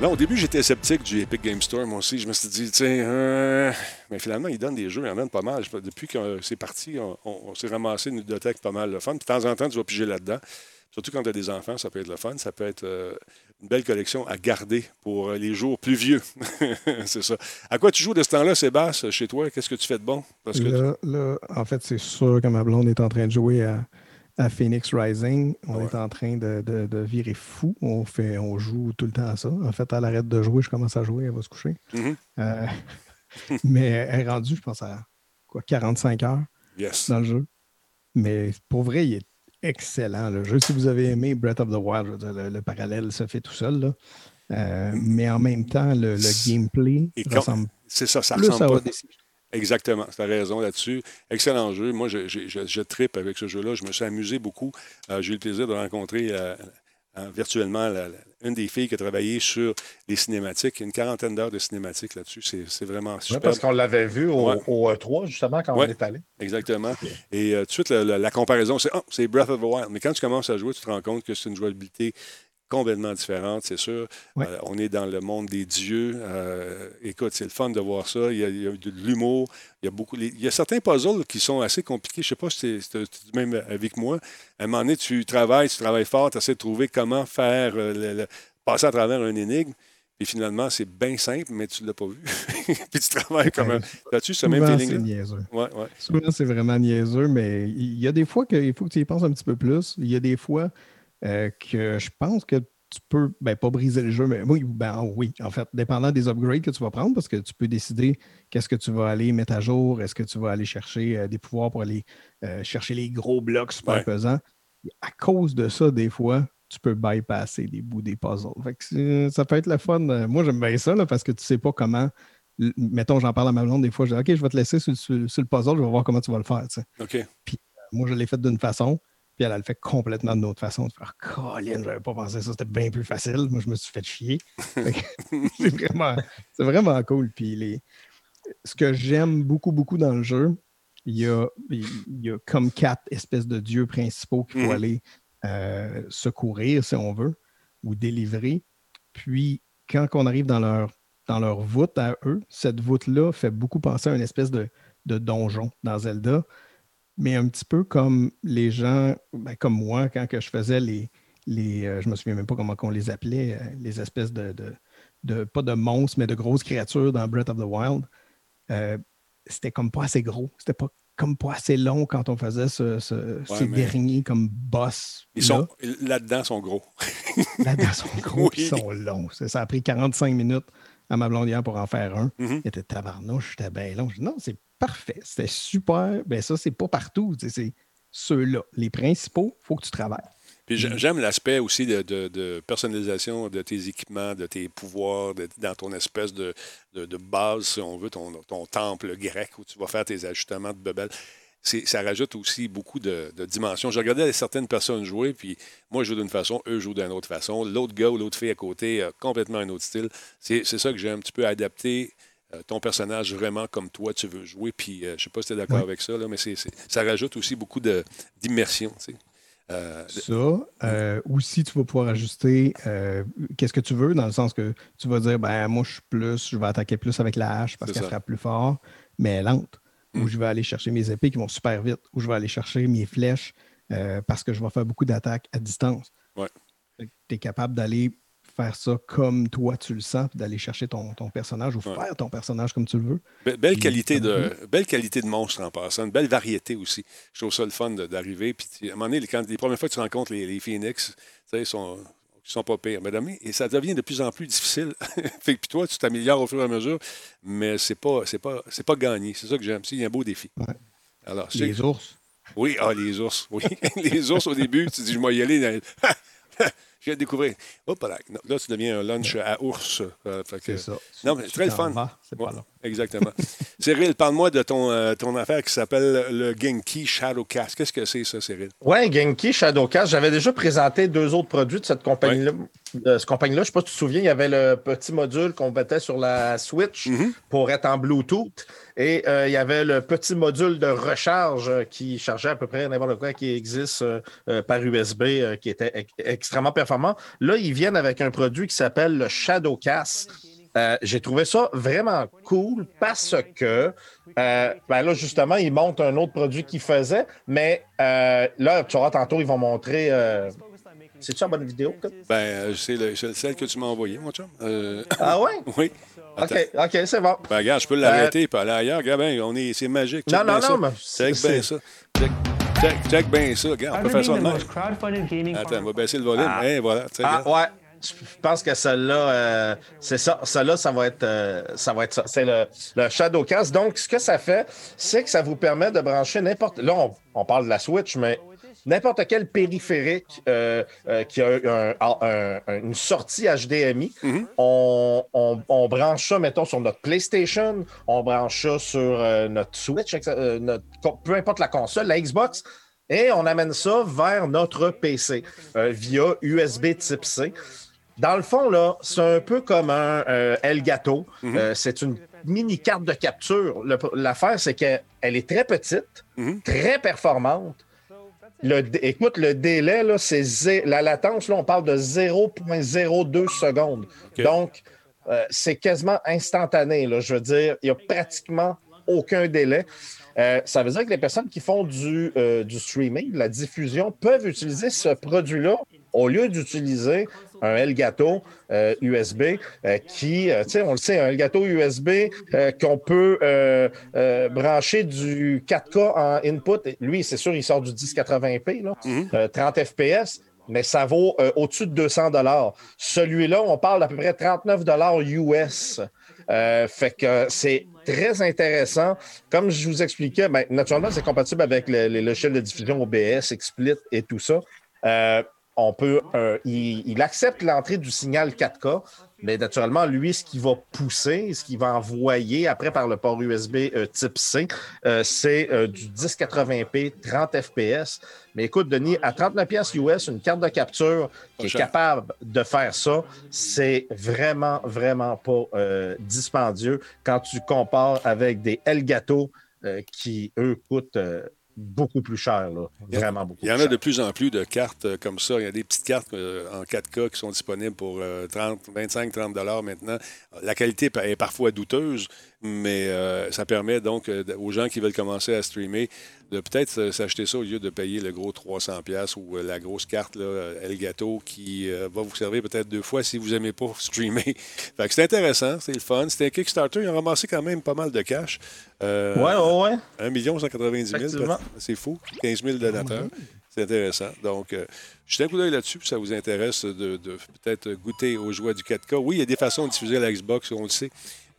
Là, au début, j'étais sceptique du Epic Game Store, moi aussi. Je me suis dit, tiens, euh, mais finalement, ils donnent des jeux, ils en donnent pas mal. Depuis que c'est parti, on, s'est ramassé une bibliothèque pas mal de fun. de temps en temps, tu vas piger là-dedans. Surtout quand tu as des enfants, ça peut être le fun. Ça peut être euh, une belle collection à garder pour euh, les jours plus vieux. [laughs] c'est ça. À quoi tu joues de ce temps-là, Sébastien, chez toi? Qu'est-ce que tu fais de bon? Parce que là, en fait, c'est sûr que ma blonde est en train de jouer à à Phoenix Rising. On est en train de, de, virer fou. On, fait, on joue tout le temps à ça. En fait, elle arrête de jouer, je commence à jouer, elle va se coucher. Mm-hmm. Euh, [laughs] mais elle est rendue, je pense, à quoi, 45 heures dans le jeu. Mais pour vrai, il est excellent. Le jeu, si vous avez aimé Breath of the Wild, le, parallèle se fait tout seul. Euh, mais en même temps, le, gameplay ressemble C'est ça, ça plus ressemble à pas. Exactement, tu as raison là-dessus. Excellent jeu. Moi, je, je, je, tripe avec ce jeu-là. Je me suis amusé beaucoup. Euh, j'ai eu le plaisir de rencontrer euh, virtuellement une des filles qui a travaillé sur les cinématiques. Une quarantaine d'heures de cinématiques là-dessus. C'est vraiment super. parce qu'on l'avait vu au, E3, justement, quand on est allé. Exactement. Et euh, tout de suite, la, comparaison, c'est oh, c'est Breath of the Wild. Mais quand tu commences à jouer, tu te rends compte que c'est une jouabilité complètement différente, c'est sûr. Euh, on est dans le monde des dieux. Euh, écoute, c'est le fun de voir ça. Il y a, de l'humour. Il y a beaucoup. Il y a certains puzzles qui sont assez compliqués. Je ne sais pas si tu es, même avec moi. À un moment donné, tu travailles, tu travailles fort, tu essaies de trouver comment faire euh, passer à travers un énigme. Et finalement, c'est bien simple, mais tu ne l'as pas vu. [laughs] Puis tu travailles comme un. As-tu ce même feeling? C'est niaiseux. Ouais, ouais. Souvent, c'est vraiment niaiseux, mais il y a des fois qu'il faut que tu y penses un petit peu plus. Il y a des fois euh, que je pense que tu peux, ben, pas briser le jeu, mais oui, ben, oui, en fait, dépendant des upgrades que tu vas prendre, parce que tu peux décider qu'est-ce que tu vas aller mettre à jour, est-ce que tu vas aller chercher euh, des pouvoirs pour aller euh, chercher les gros blocs super pesants. à cause de ça, des fois, tu peux bypasser des bouts des puzzles. ça peut être le fun. Moi, j'aime bien ça parce que tu sais pas comment. Mettons, j'en parle à ma blonde des fois, je dis OK, je vais te laisser sur, le puzzle, je vais voir comment tu vas le faire. OK. Puis moi, je l'ai fait d'une façon. Puis elle, a le fait complètement d'une autre façon. De faire Colin, j'avais pas pensé ça, c'était bien plus facile. Moi, je me suis fait chier. [laughs] c'est vraiment, vraiment cool. Puis les, ce que j'aime beaucoup, beaucoup dans le jeu, il y a, il y a comme quatre espèces de dieux principaux qu'il faut mhm. aller euh, secourir, si on veut, ou délivrer. Puis, quand on arrive dans leur, dans leur voûte à eux, cette voûte-là fait beaucoup penser à une espèce de, de donjon dans Zelda mais un petit peu comme les gens, ben, comme moi, quand que je faisais les. les euh, je me souviens même pas comment on les appelait, euh, les espèces de, de, Pas de monstres, mais de grosses créatures dans Breath of the Wild. Euh, c'était comme pas assez gros. C'était pas comme pas assez long quand on faisait ces derniers comme boss. Ils sont là-dedans sont gros. là-dedans sont [laughs] gros, ils sont longs. Ça, a pris 45 minutes à ma blondière pour en faire un. Mm-hmm. Il était tabarnouche, j'étais bien long. non, c'est parfait, c'était super. Ben ça, c'est pas partout. C'est ceux-là. Les principaux, il faut que tu travailles. Puis j'aime l'aspect aussi de, personnalisation de tes équipements, de tes pouvoirs, dans ton espèce de, base, si on veut, ton, temple grec où tu vas faire tes ajustements de bebel. Ça rajoute aussi beaucoup de, dimensions. Je regardais certaines personnes jouer, puis moi, je joue d'une façon, eux jouent d'une autre façon. L'autre gars ou l'autre fille à côté a complètement un autre style. C'est ça que j'ai un petit peu adapté euh, ton personnage vraiment comme toi tu veux jouer. Puis euh, je ne sais pas si tu es d'accord avec ça, là, mais ça rajoute aussi beaucoup d'immersion. Euh, ça. aussi, tu vas pouvoir ajuster qu'est-ce que tu veux, dans le sens que tu vas dire ben moi je suis plus, je vais attaquer plus avec la hache parce qu'elle frappe plus fort, mais lente. Ou mm. je vais aller chercher mes épées qui vont super vite, ou je vais aller chercher mes flèches parce que je vais faire beaucoup d'attaques à distance. Tu es capable d'aller faire ça comme toi tu le sens, d'aller chercher ton, personnage ou faire ton personnage comme tu le veux. belle, qualité de, belle qualité de monstre en passant, une belle variété aussi. Je trouve ça le fun d'arriver. Puis à un moment donné, quand, les premières fois que tu rencontres les, les Phoenix, ils sont, ils sont pas pires. Mais, et ça devient de plus en plus difficile. [laughs] puis toi, tu t'améliores au fur et à mesure, mais c'est pas, c'est pas, c'est pas gagné. C'est ça que j'aime. Il y a un beau défi. Alors, les ours. Oui, ah, les ours, oui. [laughs] les ours, au début, tu dis, je vais y aller. [laughs] viens de découvrir. Hop là, là, tu deviens un lunch à ours. Euh, c'est ça. Non, mais très le fun. c'est pas. Exactement. [laughs] Cyril, parle-moi de ton, euh, ton affaire qui s'appelle le Genki Shadowcast. Qu'est-ce que c'est, ça, Cyril? Oui, Genki Shadowcast. J'avais déjà présenté deux autres produits de cette compagnie-là. De cette compagnie-là. Je ne sais pas si tu te souviens, il y avait le petit module qu'on mettait sur la Switch mm-hmm. pour être en Bluetooth. Et euh, il y avait le petit module de recharge qui chargeait à peu près n'importe quoi qui existe euh, par USB, qui était extrêmement performant. Là, ils viennent avec un produit qui s'appelle le Shadowcast euh, j'ai trouvé ça vraiment cool parce que euh, ben là, justement, ils montrent un autre produit qu'ils faisaient, mais euh, là, tu vois, tantôt, ils vont montrer. C'est-tu une bonne vidéo? Ben, c'est celle que tu m'as envoyée, mon chum. Ah ouais? [laughs] oui. OK, OK, c'est bon. Ben, regarde, je peux l'arrêter et aller ailleurs. Regarde, ben, on est, c'est magique. Non, non, non, mais c'est bien ça. Check, check bien ça. Regarde, on peut faire ça de même. Attends, on va baisser le volume. Ah. Hein, voilà. Ah, regarde. ouais. Je pense que celle-là, euh, c'est ça. Celle-là, ça va être, euh, ça va être ça. C'est le, le Shadowcast. Donc, ce que ça fait, c'est que ça vous permet de brancher n'importe. Là, on, on parle de la Switch, mais n'importe quel périphérique euh, euh, qui a un- un- un- une sortie HDMI, on, on- on branche ça, mettons, sur notre PlayStation, on branche ça sur euh, notre Switch, notre- peu importe la console, la Xbox, et on amène ça vers notre PC via USB type C. Dans le fond, là, c'est un peu comme un Elgato. Euh, c'est une mini carte de capture. L'affaire, c'est qu'elle elle est très petite, très performante. Le, écoute, le délai, là, c'est zé- la latence, là, on parle de 0,02 secondes. Donc, euh, c'est quasiment instantané. Là, je veux dire, il n'y a pratiquement aucun délai. Euh, ça veut dire que les personnes qui font du, euh, du streaming, de la diffusion, peuvent utiliser ce produit-là au lieu d'utiliser un Elgato euh, USB euh, qui, euh, tu sais, on le sait, un Elgato USB euh, qu'on peut euh, euh, brancher du 4K en input. Lui, c'est sûr, il sort du 1080p, là, euh, 30 FPS, mais ça vaut euh, au-dessus de 200 Celui-là, on parle d'à peu près 39 US. Euh, fait que c'est très intéressant. Comme je vous expliquais, ben, naturellement, c'est compatible avec le- les logiciels de diffusion OBS, XSplit et tout ça. On peut, euh, il, il accepte l'entrée du signal 4K, mais naturellement, lui, ce qu'il va pousser, ce qu'il va envoyer après par le port USB euh, type C, euh, c'est du 1080p 30 FPS. Mais écoute, Denis, à 39 pièces US, une carte de capture qui est capable de faire ça, c'est vraiment, vraiment pas dispendieux quand tu compares avec des Elgato qui, eux, coûtent beaucoup plus cher. Là. Vraiment beaucoup Il y en a de plus en plus de cartes euh, comme ça. Il y a des petites cartes euh, en 4K qui sont disponibles pour euh, 30, 25, 30 dollars maintenant. La qualité est parfois douteuse, mais euh, ça permet donc aux gens qui veulent commencer à streamer de peut-être s'acheter ça au lieu de payer le gros 300 pièces ou euh, la grosse carte là, Elgato qui euh, va vous servir peut-être deux fois si vous n'aimez pas [laughs] streamer. fait que c'est intéressant, c'est le fun. C'était un Kickstarter, ils ont ramassé quand même pas mal de cash. Euh, Ouais, ouais, ouais. 1 190 000, Effectivement. c'est fou. 15 000 donateurs. C'est intéressant. Donc, euh, jetez un coup d'œil là-dessus, puis ça vous intéresse de, de peut-être goûter aux joies du 4K. Oui, il y a des façons de diffuser à la Xbox, on le sait,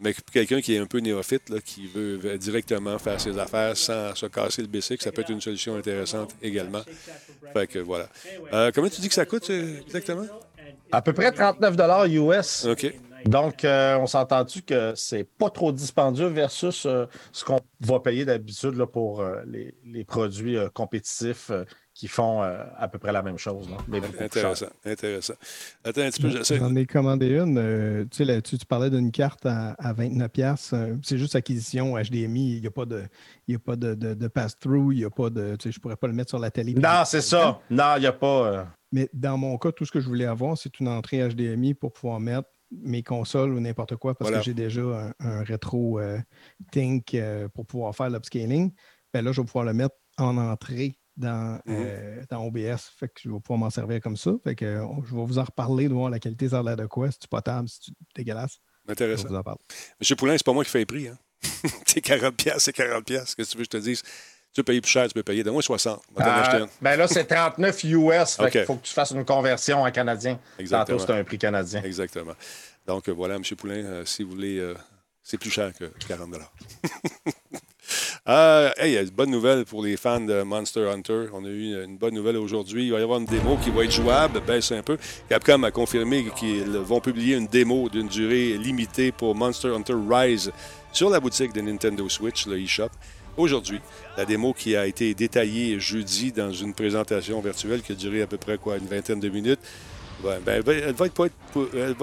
mais quelqu'un qui est un peu néophyte, là, qui veut directement faire ses affaires sans se casser le bicycle, ça peut être une solution intéressante également. Fait que voilà. Euh, comment tu dis que ça coûte euh, exactement? À peu près 39 US. OK. Donc, euh, on s'entend-tu que c'est pas trop dispendieux versus euh, ce qu'on va payer d'habitude pour euh, les, les produits compétitifs qui font euh, à peu près la même chose. là, mais. Intéressant, intéressant. Attends un petit peu, j'essaie. J'en ai commandé une. euh, tu sais, là-dessus, tu parlais d'une carte à, à 29$. piastres, euh, c'est juste acquisition HDMI. Il n'y a pas de, il y a pas de, de- de pass-through. Il y a pas de. Tu sais, je ne pourrais pas le mettre sur la télé. Non, c'est ça. Non, il n'y a pas. euh, Mais dans mon cas, tout ce que je voulais avoir, c'est une entrée HDMI pour pouvoir mettre mes consoles ou n'importe quoi parce Voilà. que j'ai déjà un, un rétro euh, Think euh, pour pouvoir faire l'upscaling. Ben là, je vais pouvoir le mettre en entrée dans, euh, dans OBS. Fait que je vais pouvoir m'en servir comme ça. Fait que euh, je vais vous en reparler, de voir la qualité ça a l'air de quoi, si c'est potable, si c'est dégueulasse? Je Intéressant. vous en parler. Monsieur Poulain, c'est pas moi qui fais les prix. Hein? [laughs] c'est 40 pièces, c'est 40 pièces. Qu'est-ce que tu veux que je te dise? Tu veux payer plus cher, tu peux payer. 60. Va t'en acheter euh, une. ben là, c'est 39 US. Qu'il faut que tu fasses une conversion en canadien. Exactement. Tantôt, c'est un prix canadien. Exactement. Donc euh, voilà, M. Poulain, euh, si vous voulez, euh, c'est plus cher que 40 [laughs] Euh, hey, il y a une bonne nouvelle pour les fans de Monster Hunter. On a eu une bonne nouvelle aujourd'hui. Il va y avoir une démo qui va être jouable. Baisse un peu. Capcom a confirmé qu'ils vont publier une démo d'une durée limitée pour Monster Hunter Rise sur la boutique de Nintendo Switch, le eShop. Aujourd'hui, la démo qui a été détaillée jeudi dans une présentation virtuelle qui a duré à peu près quoi, une vingtaine de minutes. Ben, elle va-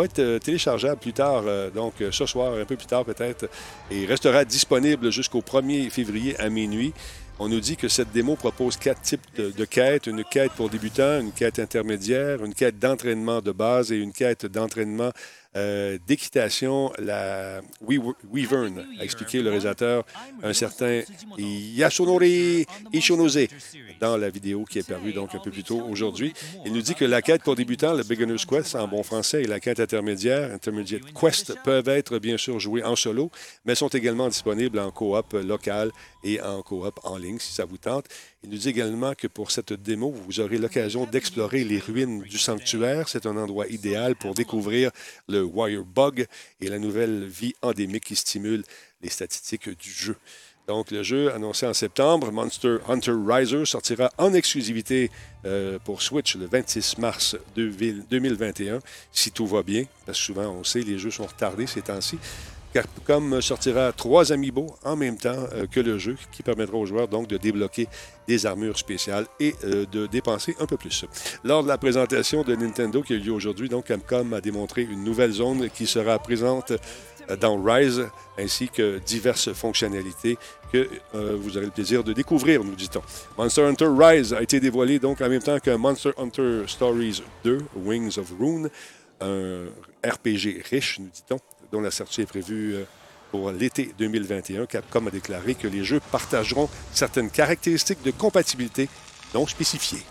être, euh, téléchargeable plus tard, euh, donc euh, ce soir, un peu plus tard peut-être, et restera disponible jusqu'au 1er février à minuit. On nous dit que cette démo propose quatre types de quêtes. Une quête pour débutants, une quête intermédiaire, une quête d'entraînement de base et une quête d'entraînement euh, d'équitation. La We- Weavern a expliqué le réalisateur, un certain Yasunori Ishonose, dans la vidéo qui est parue donc un peu plus tôt aujourd'hui. Il nous dit que la quête pour débutants, le Beginner's Quest en bon français, et la quête intermédiaire, Intermediate Quest, peuvent être bien sûr jouées en solo, mais sont également disponibles en coop local et en coop en ligne si ça vous tente. Il nous dit également que pour cette démo, vous aurez l'occasion d'explorer les ruines du sanctuaire. C'est un endroit idéal pour découvrir le Wire Bug et la nouvelle vie endémique qui stimule les statistiques du jeu. Donc, le jeu annoncé en septembre, Monster Hunter Riser, sortira en exclusivité euh, pour Switch le 26 mars 2021, si tout va bien, parce que souvent, on sait, les jeux sont retardés ces temps-ci. Capcom sortira trois amiibo en même temps euh, que le jeu, qui permettra aux joueurs donc de débloquer des armures spéciales et euh, de dépenser un peu plus. Lors de la présentation de Nintendo qui a eu lieu aujourd'hui, donc Capcom a démontré une nouvelle zone qui sera présente dans Rise, ainsi que diverses fonctionnalités que euh, vous aurez le plaisir de découvrir, nous dit-on. Monster Hunter Rise a été dévoilé donc en même temps que Monster Hunter Stories 2, Wings of Rune, un RPG riche, nous dit-on, dont la sortie est prévue euh, pour l'été 2021. Capcom a déclaré que les jeux partageront certaines caractéristiques de compatibilité non spécifiées.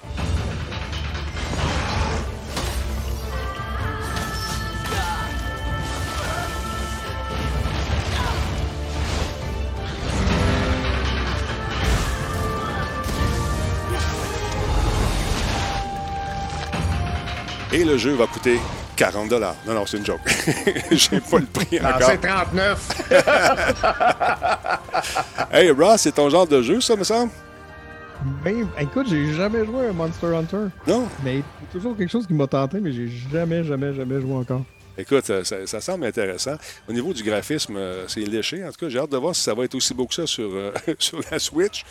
Et le jeu va coûter 40 dollars. Non, non, c'est une joke. [laughs] J'ai pas le prix Non, encore. c'est 39. [laughs] Hey, Ross, c'est ton genre de jeu, ça, me semble? Ben, écoute, j'ai jamais joué à Monster Hunter. Non? Mais c'est toujours quelque chose qui m'a tenté, mais j'ai jamais, jamais, jamais joué encore. Écoute, ça, ça- ça semble intéressant. Au niveau du graphisme, euh, c'est léché. En tout cas, j'ai hâte de voir si ça va être aussi beau que ça sur, euh, [laughs] sur la Switch.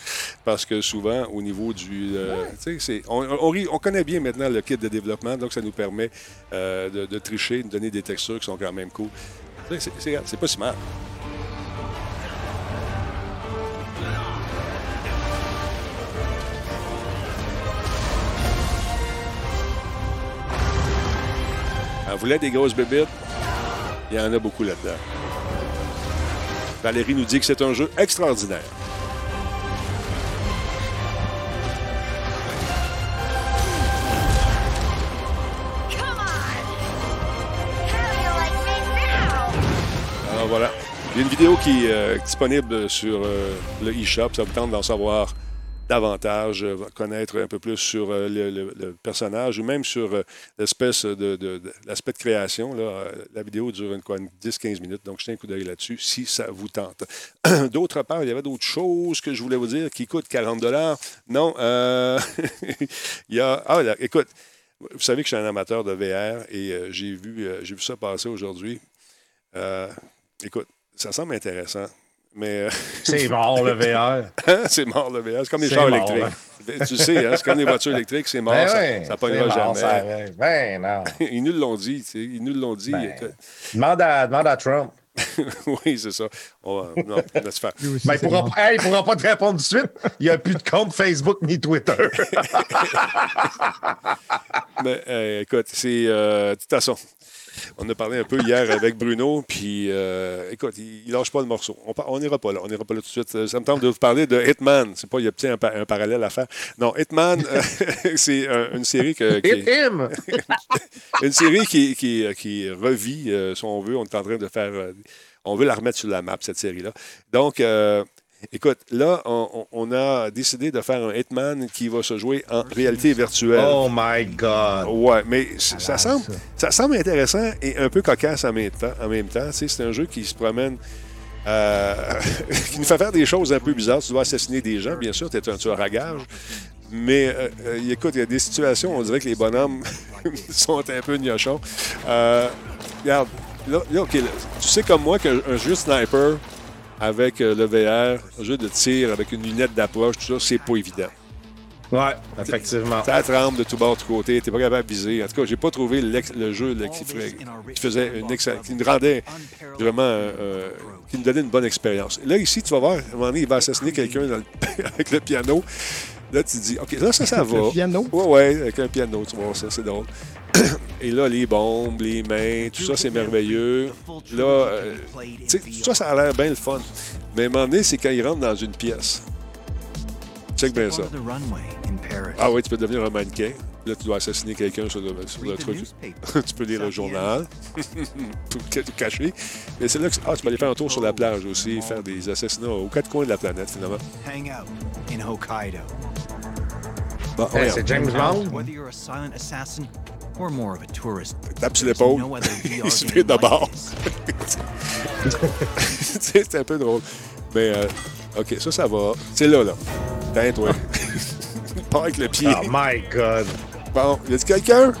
Parce que souvent, au niveau du. euh, tu sais, c'est- on, on connaît bien maintenant le kit de développement, donc ça nous permet euh, de, de tricher, de donner des textures qui sont quand même cool. C'est pas si mal. Elle voulait des grosses bébites. Il y en a beaucoup là-dedans. Valérie nous dit que c'est un jeu extraordinaire. Alors voilà. Il y a une vidéo qui euh, est disponible sur euh, le eShop. Ça vous tente d'en savoir davantage, euh, connaître un peu plus sur euh, le, personnage ou même sur euh, l'espèce de, l'aspect de création. La vidéo dure une, quoi, une 10-15 minutes, donc jetez un coup d'œil là-dessus si ça vous tente. [clears throat] D'autre part, il y avait d'autres choses que je voulais vous dire qui coûtent 40 Non, euh, [laughs] il y a... Ah, écoute, vous savez que je suis un amateur de VR et j'ai vu, j'ai vu ça passer aujourd'hui. Écoute, ça semble intéressant, mais euh, C'est [laughs] mort, le VR. c'est mort le VR. C'est comme les chars mort, électriques. Tu sais, hein, c'est comme les voitures électriques, c'est mort, Ben ça, ouais, ça pognera ça jamais. Ben non. [laughs] Ils nous l'ont dit, tu sais, ils nous l'ont dit. Ben. Demande à, demande à Trump. [laughs] oui, c'est ça. On va- non, laisse faire. Aussi, Mais il c'est pourra, hey, pourra pas te répondre tout de suite. Il n'y a plus de compte Facebook ni Twitter. Mais euh, écoute, c'est. euh, de toute façon, on a parlé un peu hier avec Bruno, puis euh, écoute, il, lâche pas le morceau. On n'ira pas là, on n'ira pas là tout de suite. Ça me tente de vous parler de Hitman. C'est pas, il y a peut-être un, un parallèle à faire. Non, Hitman, euh, [laughs] c'est un- une série que, qui Hit him! [laughs] une série qui, qui, qui revit, euh, si on veut. On est en train de faire. euh, on veut la remettre sur la map, cette série-là. Donc, euh, écoute, là, on, a décidé de faire un Hitman qui va se jouer en réalité virtuelle. Oh my God! Ouais, mais c- ça semble, ça semble intéressant et un peu cocasse en même temps. En même temps. C'est un jeu qui se promène, euh, [laughs] qui nous fait faire des choses un peu bizarres. Tu dois assassiner des gens, bien sûr, tu es un tueur à gage. Mais euh, euh, écoute, il y a des situations, on dirait que les bonhommes [laughs] sont un peu gnochons. Euh, regarde, là, là, OK, là, tu sais comme moi qu'un un jeu sniper avec euh, le VR, un jeu de tir avec une lunette d'approche, tout ça, c'est pas évident. Ouais, effectivement. Ça tremble de tout bord, de tout côté. T'es pas capable de viser. En tout cas, j'ai pas trouvé le jeu là, qui, faisait une excellente, qui nous rendait vraiment, euh, euh, qui nous donnait une bonne expérience. Là, ici, tu vas voir, à un moment donné, il va assassiner quelqu'un le- [laughs] avec le piano. Là, tu te dis, OK, là, ça, ça va. Le piano? Ouais, ouais, avec un piano, tu vois ça, c'est drôle. [coughs] Et là, les bombes, les mains, tout ça, c'est merveilleux. Là, euh, tu sais, tout ça, ça a l'air bien le fun. Mais à un moment donné, c'est quand il rentre dans une pièce. Check bien ça. Ah oui, tu peux devenir un mannequin. Là, tu dois assassiner quelqu'un sur le, sur le truc. [laughs] tu peux lire le journal [laughs] pour te cacher. Mais c'est là que ah, tu peux aller faire un tour sur la plage aussi, faire des assassinats aux quatre coins de la planète, finalement. Hang out in Hokkaido. Bon, Eh, c'est James Bond. Tape sur l'épaule. [laughs] Il se fait de like bord. this. [laughs] Tu sais, c'est un peu drôle. Mais, euh, OK, ça, ça va. C'est là, là. Tiens, toi. [laughs] Pas avec le pied. Oh my God. Bon, y a-t-il quelqu'un?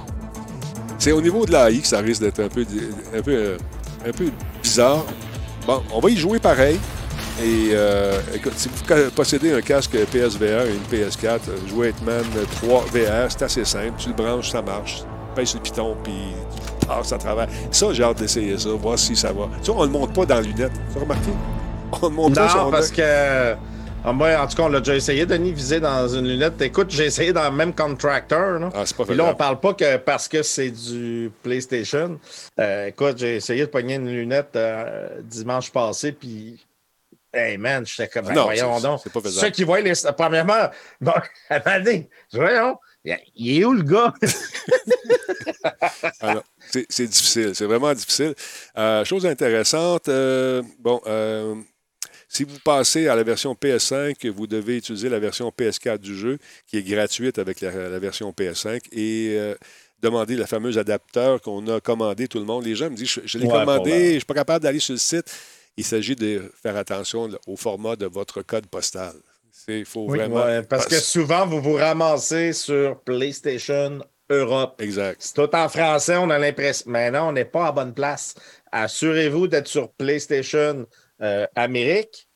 C'est au niveau de l'AI que ça risque d'être un peu, di- un, peu, euh, un peu bizarre. Bon, on va y jouer pareil. Et euh, écoute, si vous possédez un casque PSVR et une PS4, euh, jouer Hitman 3 VR, c'est assez simple. Tu le branches, ça marche. Sur le piton, puis tu passes à travers. Ça, j'ai hâte d'essayer ça, voir si ça va. Tu vois, on ne le monte pas dans la lunette. Tu as remarqué? On le monte pas sur Non, parce que. ah, moi, en tout cas, on l'a déjà essayé, Denis, viser dans une lunette. Écoute, j'ai essayé dans le même contractor. Là. Ah, c'est pas Puis là, on parle pas que parce que c'est du PlayStation. Euh, écoute, j'ai essayé de pogner une lunette euh, dimanche passé, puis. Hey man, j'étais comme. Ah non, voyons donc. c'est pas faisable. Ceux qui voient les. Premièrement, bon, [laughs] dis, voyons, il est où le gars? [laughs] Non, c'est difficile, c'est vraiment difficile. Euh, chose intéressante, euh, bon, euh, si vous passez à la version PS5, vous devez utiliser la version PS4 du jeu, qui est gratuite avec la, la version PS5, et euh, demander le fameux adapteur qu'on a commandé tout le monde. Les gens me disent, je, je l'ai Ouais, commandé, la- je ne suis pas capable d'aller sur le site. Il s'agit de faire attention au format de votre code postal. Il faut Oui, vraiment... Ouais, parce que souvent, vous vous ramassez sur PlayStation Europe. Exact. C'est tout en français, on a l'impression. Mais non, on n'est pas à bonne place. Assurez-vous d'être sur PlayStation euh, Amérique,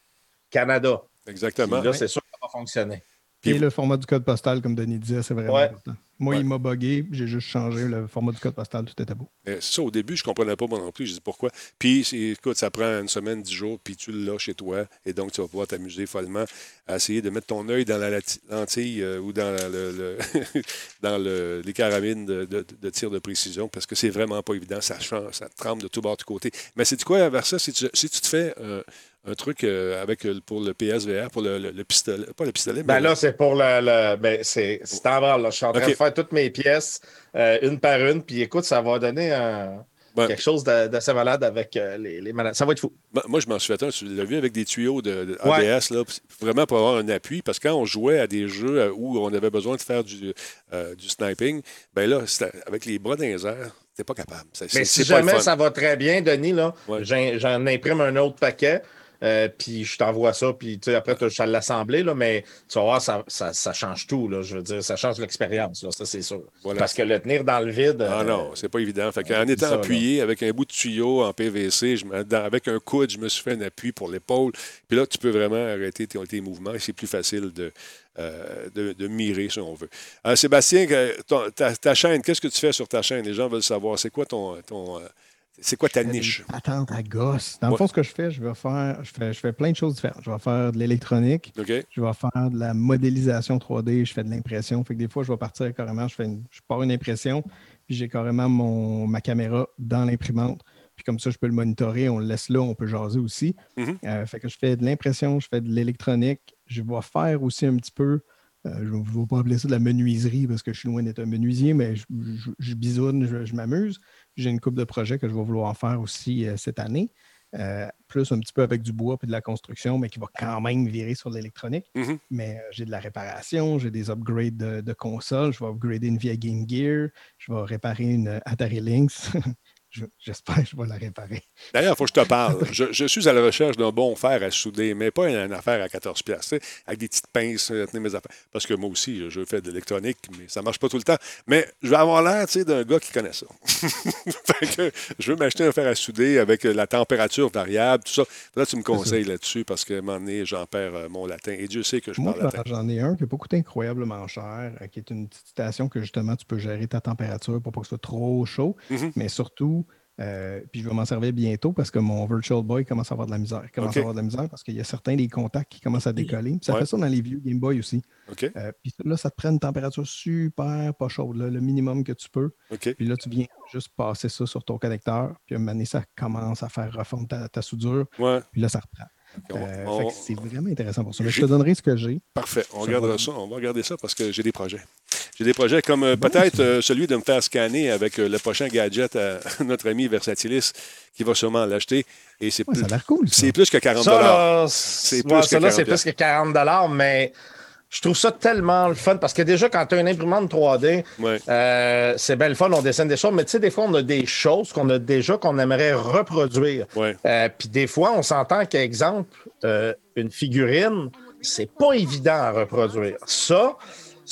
Canada. Puis Exactement. là, c'est sûr que ça va fonctionner. Puis Et le format du code postal, comme Denis disait, c'est vraiment Ouais. important. Moi, Ouais. il m'a bugué, j'ai juste changé le format du code postal, tout était beau. C'est ça, au début, je ne comprenais pas moi non plus. Je dis pourquoi. Puis, écoute, ça prend une semaine, dix jours, puis tu l'as chez toi. Et donc, tu vas pouvoir t'amuser follement à essayer de mettre ton œil dans la lentille euh, ou dans, le, le- [laughs] dans le- les carabines de, de- de tir de précision, parce que c'est vraiment pas évident. Ça, change, ça tremble de tout bord, de côté. Mais c'est quoi, vers ça, si tu, si tu te fais euh, un truc euh, avec euh, pour le PSVR, pour le, le- le pistolet, pas le pistolet, Ben mais là, c'est pour le. le- ben, c'est en là. Je suis en train de faire toutes mes pièces, euh, une par une. Puis écoute, ça va donner un- Ouais. quelque chose de- d'assez malade avec euh, les, les malades. Ça va être fou. Ben, Moi, je m'en suis fait un, tu l'as vu avec des tuyaux de, de Ouais. ABS, là, vraiment pour avoir un appui, parce que quand on jouait à des jeux où on avait besoin de faire du, euh, du sniping, ben là, avec les bras dans les airs, t'es pas capable. Mais si jamais ça va très bien, Denis, là, Ouais. j'en- j'en imprime un autre paquet. Euh, puis je t'envoie ça, puis après, tu as l'assemblée, mais tu vas voir, ça, ça, ça change tout. Là, je veux dire, ça change l'expérience, ça c'est sûr. Voilà. Parce que le tenir dans le vide. Ah euh, non, c'est pas évident. Fait dis étant ça, là. appuyé avec un bout de tuyau en PVC, je me- dans- avec un coude, je me suis fait un appui pour l'épaule. Puis là, tu peux vraiment arrêter tes, tes mouvements et c'est plus facile de, euh, de, de mirer, si on veut. Sébastien, ton- ta, ta chaîne, qu'est-ce que tu fais sur ta chaîne? Les gens veulent savoir. C'est quoi ton. ton c'est quoi ta niche? Attends, à gosse. Dans le fond, ce que je fais, je vais faire, je fais, je fais plein de choses différentes. Je vais faire de l'électronique, OK? je vais faire de la modélisation 3D, je fais de l'impression. Fait que des fois, je vais partir carrément, je fais une, je pars une impression, puis j'ai carrément mon, ma caméra dans l'imprimante. Puis comme ça, je peux le monitorer, on le laisse là, on peut jaser aussi. Mhm. Euh, fait que je fais de l'impression, je fais de l'électronique. Je vais faire aussi un petit peu, euh, je ne vais pas appeler ça de la menuiserie parce que je suis loin d'être un menuisier, mais je, je- je bisoune, je, je m'amuse. J'ai une coupe de projets que je vais vouloir faire aussi euh, cette année. Euh, plus un petit peu avec du bois et de la construction, mais qui va quand même virer sur l'électronique. Mhm. Mais euh, j'ai de la réparation, j'ai des upgrades de, de consoles, je vais upgrader une vieille Game Gear, je vais réparer une Atari Lynx. [laughs] Je- J'espère que je vais la réparer. D'ailleurs, il faut que je te parle. [laughs] Je, je suis à la recherche d'un bon fer à souder, mais pas une affaire à 14 pièces, avec des petites pinces, euh, tenir mes affaires. Parce que moi aussi, je fais de l'électronique, mais ça marche pas tout le temps. Mais je vais avoir l'air, d'un gars qui connaît ça. [laughs] fait que je veux m'acheter un fer à souder avec la température variable, tout ça. Là, tu me conseilles là-dessus parce qu'à un moment donné, j'en perds euh, mon latin. Et Dieu sait que je Moi, parle latin. j'en ai un qui n'a pas coûté incroyablement cher, euh, qui est une petite station que justement tu peux gérer ta température pour pas que ce soit trop chaud, Mhm. mais surtout, euh, puis je vais m'en servir bientôt parce que mon Virtual Boy commence à avoir de la misère. Il commence à avoir de la misère parce qu'il y a certains des contacts qui commencent à décoller. Puis ça Ouais. fait ça dans les vieux Game Boy aussi. Euh, puis là, ça te prend une température super pas chaude, là, le minimum que tu peux. Puis là, tu viens juste passer ça sur ton connecteur. Puis à un moment donné, ça commence à faire refondre ta, ta soudure. Ouais. Puis là, ça reprend. Euh, on- c'est vraiment intéressant pour ça. Mais je te donnerai ce que j'ai. Parfait. On regardera ça. On va regarder ça parce que j'ai des projets. J'ai des projets comme euh, peut-être euh, celui de me faire scanner avec euh, le prochain gadget à [laughs] notre ami Versatilis qui va sûrement l'acheter. Et c'est Ouais, plus, ça a l'air cool. ça. c'est plus que 40 Ça, là, C'est plus ouais, que ça, là, c'est 40 plus que 40 mais je trouve ça tellement le fun parce que déjà, quand tu as une imprimante 3D, Ouais. euh, c'est bien le fun, on dessine des choses, mais tu sais, des fois, on a des choses qu'on a déjà qu'on aimerait reproduire. Euh, Puis des fois, on s'entend qu'exemple, euh, une figurine, c'est pas évident à reproduire. Ça,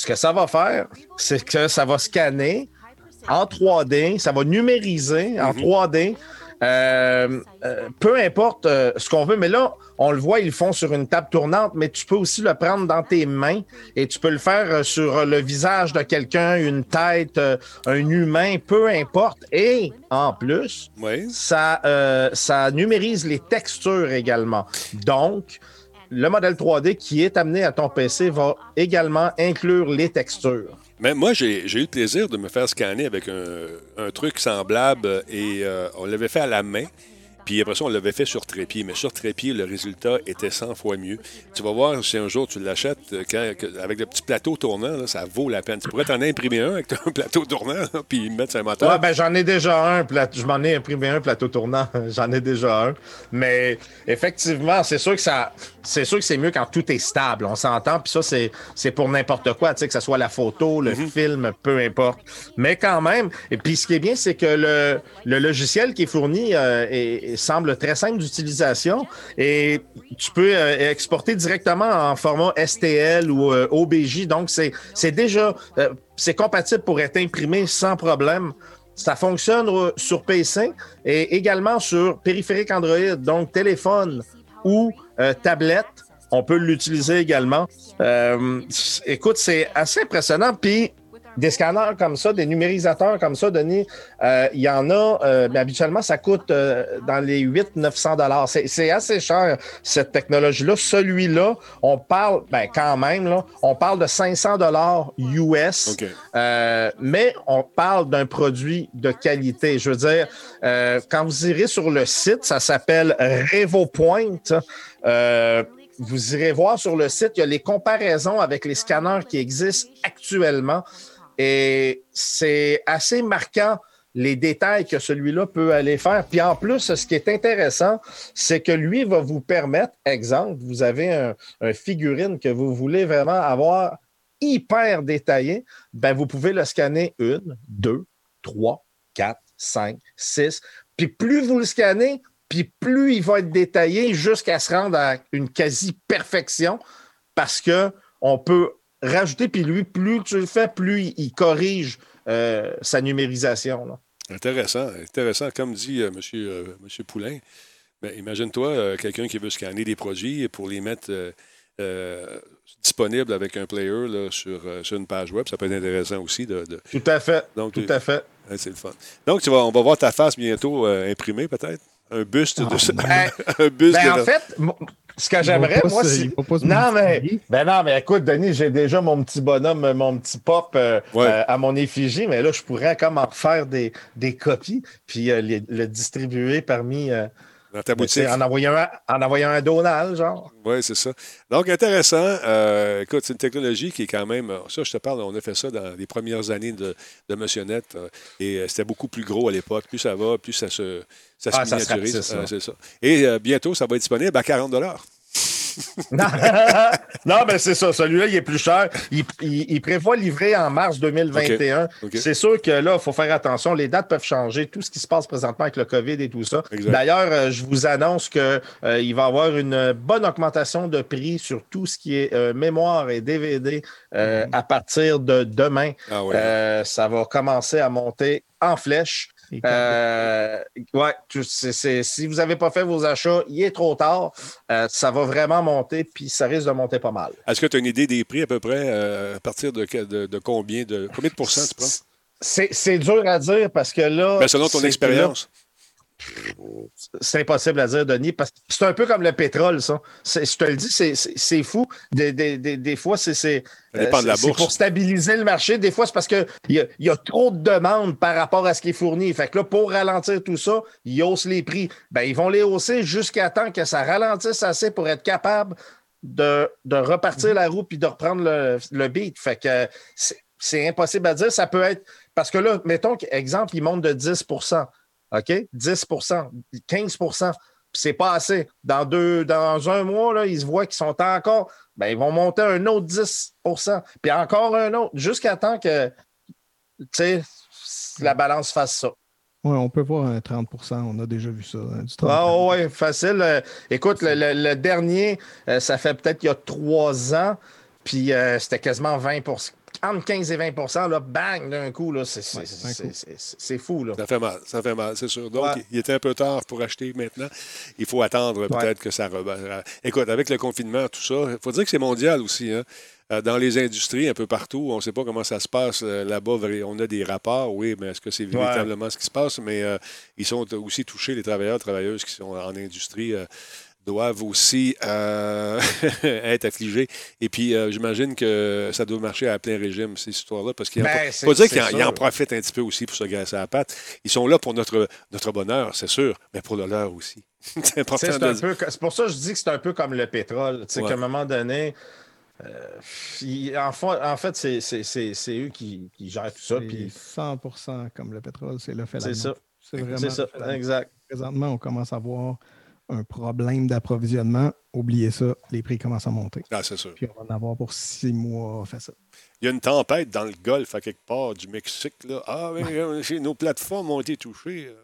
ce que ça va faire, c'est que ça va scanner en 3D, ça va numériser en 3D. euh, euh, peu importe euh, ce qu'on veut, mais là, on le voit, ils le font sur une table tournante, mais tu peux aussi le prendre dans tes mains et tu peux le faire sur le visage de quelqu'un, une tête, un humain, peu importe. Et en plus, ça, ça numérise les textures également. Donc, le modèle 3D qui est amené à ton PC va également inclure les textures. Mais moi, j'ai eu le plaisir de me faire scanner avec un, un truc semblable et euh, on l'avait fait à la main. Puis après ça, on l'avait fait sur trépied. Mais sur trépied, le résultat était 100 fois mieux. Tu vas voir si un jour tu l'achètes euh, quand- avec le petit plateau tournant, là, ça vaut la peine. Tu pourrais t'en imprimer un avec ton [laughs] plateau tournant là, puis mettre un moteur. Ouais, ben j'en ai déjà un. pla- Je m'en ai imprimé un plateau tournant. [laughs] j'en ai déjà un. Mais effectivement, c'est sûr que ça. C'est sûr que c'est mieux quand tout est stable. On s'entend. Puis ça, c'est, c'est pour n'importe quoi. Tu sais, que ce soit la photo, le film, peu importe. Mais quand même. Et puis ce qui est bien, c'est que le, le logiciel qui est fourni euh, est- est- semble très simple d'utilisation. Et tu peux euh, exporter directement en format STL ou euh, OBJ. Donc, c'est, c'est déjà. euh, c'est compatible pour être imprimé sans problème. Ça fonctionne sur PC et également sur périphérique Android, donc téléphone ou tablette. On peut l'utiliser également. Écoute, c'est assez impressionnant. Puis des scanners comme ça, des numérisateurs comme ça, Denis, euh, il y en a, euh, mais habituellement, ça coûte euh, dans les 800-900 dollars. C'est assez cher, cette technologie-là. Celui-là, on parle, ben quand même, là, on parle de 500 dollars US. Mais on parle d'un produit de qualité. Je veux dire, quand vous irez sur le site, ça s'appelle RevoPoint. Vous irez voir sur le site, il y a les comparaisons avec les scanners qui existent actuellement. Et c'est assez marquant les détails que celui-là peut aller faire. Puis en plus, ce qui est intéressant, c'est que lui va vous permettre, exemple, vous avez un, figurine que vous voulez vraiment avoir hyper détaillé, ben vous pouvez le scanner une, deux, trois, quatre, cinq, six. Puis plus vous le scannez, puis plus il va être détaillé jusqu'à se rendre à une quasi-perfection parce que on peut rajouter, puis lui, plus tu le fais, plus il, corrige euh, sa numérisation. là. Intéressant, intéressant. Comme dit euh, monsieur, euh, monsieur Poulain, ben, imagine-toi euh, quelqu'un qui veut scanner des produits pour les mettre disponibles avec un player là, sur, sur une page web. Ça peut être intéressant aussi. De, de- Tout à fait. Donc, tout à fait. c'est le fun. Donc, tu vas, on va voir ta face bientôt imprimée, peut-être? Un buste de ça. Ben, [laughs] un buste Ben, de en fait, ce que j'aimerais, moi, c'est. Non, mais. Ben non, mais écoute, Denis, j'ai déjà mon petit bonhomme, mon petit pop euh, Ouais. euh, à mon effigie, mais là, je pourrais comme en faire des, des copies, puis euh, les- le distribuer parmi. Dans ta boutique. en, envoyant un, en envoyant un Donald, genre. Oui, c'est ça. Donc, intéressant. Euh, écoute, c'est une technologie qui est quand même. Ça, je te parle, on a fait ça dans les premières années de, de Motionnette. euh, et euh, c'était beaucoup plus gros à l'époque. Plus ça va, plus ça se, ça se Ah, ça se miniaturise. Euh, c'est ça. Et euh, bientôt, ça va être disponible à 40 [laughs] non, mais c'est ça. Celui-là, il est plus cher. Il, il- il prévoit livrer en mars 2021. OK. OK. C'est sûr que là, il faut faire attention. Les dates peuvent changer. Tout ce qui se passe présentement avec le COVID et tout ça. D'ailleurs, euh, je vous annonce qu'il va y avoir une bonne augmentation de prix sur tout ce qui est euh, mémoire et DVD euh, à partir de demain. Ah ouais. Euh, ça va commencer à monter en flèche. Euh, ouais, tu- c'est- c'est- si vous n'avez pas fait vos achats, il est trop tard. Euh, ça va vraiment monter, puis ça risque de monter pas mal. Est-ce que tu as une idée des prix à peu près euh, à partir de, que- de- de combien de combien de pourcents tu prends? C'est c'est dur à dire parce que là. Ben, selon ton expérience. C'est impossible à dire, Denis, parce que c'est un peu comme le pétrole, ça. Je te le dis, c'est- fou. Des, des- des- des fois, c'est. C'est pour stabiliser le marché. Des fois, c'est parce qu'il y, y a trop de demandes par rapport à ce qui est fourni. Fait que là, pour ralentir tout ça, ils haussent les prix. Ben, ils vont les hausser jusqu'à temps que ça ralentisse assez pour être capable de, de repartir la roue puis de reprendre le, le beat. Fait que c'est- c'est impossible à dire. Ça peut être. Parce que là, mettons exemple, il monte de 10 OK? 10% 15 puis c'est pas assez. Dans, deux, dans un mois, là, ils se voient qu'ils sont encore. Ben, ils vont monter un autre 10% puis encore un autre, jusqu'à temps que la balance fasse ça. Oui, on peut voir un 30% on a déjà vu ça. hein, du 30. Ah oui, facile. Euh, écoute, le, le- le dernier, euh, ça fait peut-être il y a trois ans, puis euh, c'était quasiment 20 entre 15 et 20 là, bang, d'un coup, là, c'est, c'est, Ouais, c'est, un coup. c'est- c'est- c'est fou. Là. Ça fait mal, ça fait mal, c'est sûr. Donc, Ouais. il était un peu tard pour acheter maintenant. Il faut attendre peut-être que ça rebat. Écoute, avec le confinement, tout ça, il faut dire que c'est mondial aussi. hein. Euh, Dans les industries, un peu partout, on ne sait pas comment ça se passe euh, là-bas. On a des rapports, oui, mais est-ce que c'est véritablement ce qui se passe? Mais euh, ils sont aussi touchés, les travailleurs, travailleuses qui sont en industrie. euh, doivent aussi euh, [laughs] être affligés. Et puis, euh, j'imagine que ça doit marcher à plein régime, ces histoires-là, parce qu'il Ben, faut c'est- dire c'est qu'ils en, ils en sûr. profitent un petit peu aussi pour se graisser à la patte. Ils sont là pour notre, notre bonheur, c'est sûr, mais pour le leur aussi. [laughs] c'est important C'est, de un le dire. peu, c'est pour ça que je dis que c'est un peu comme le pétrole. Ouais. qu'à un moment donné, euh, il- en, fa- en fait, c'est, c'est, c'est, c'est eux qui, qui gèrent tout ça. C'est Puis 100 comme le pétrole, c'est le fait c'est ça. C'est vraiment C'est ça, exact. Présentement, on commence à avoir un problème d'approvisionnement. Oubliez ça, les prix commencent à monter. Ah, c'est sûr. Puis on va en avoir pour six mois fait ça. Il y a une tempête dans le golfe à quelque part du Mexique. Là. Ah, chez- nos plateformes ont été touchées. euh.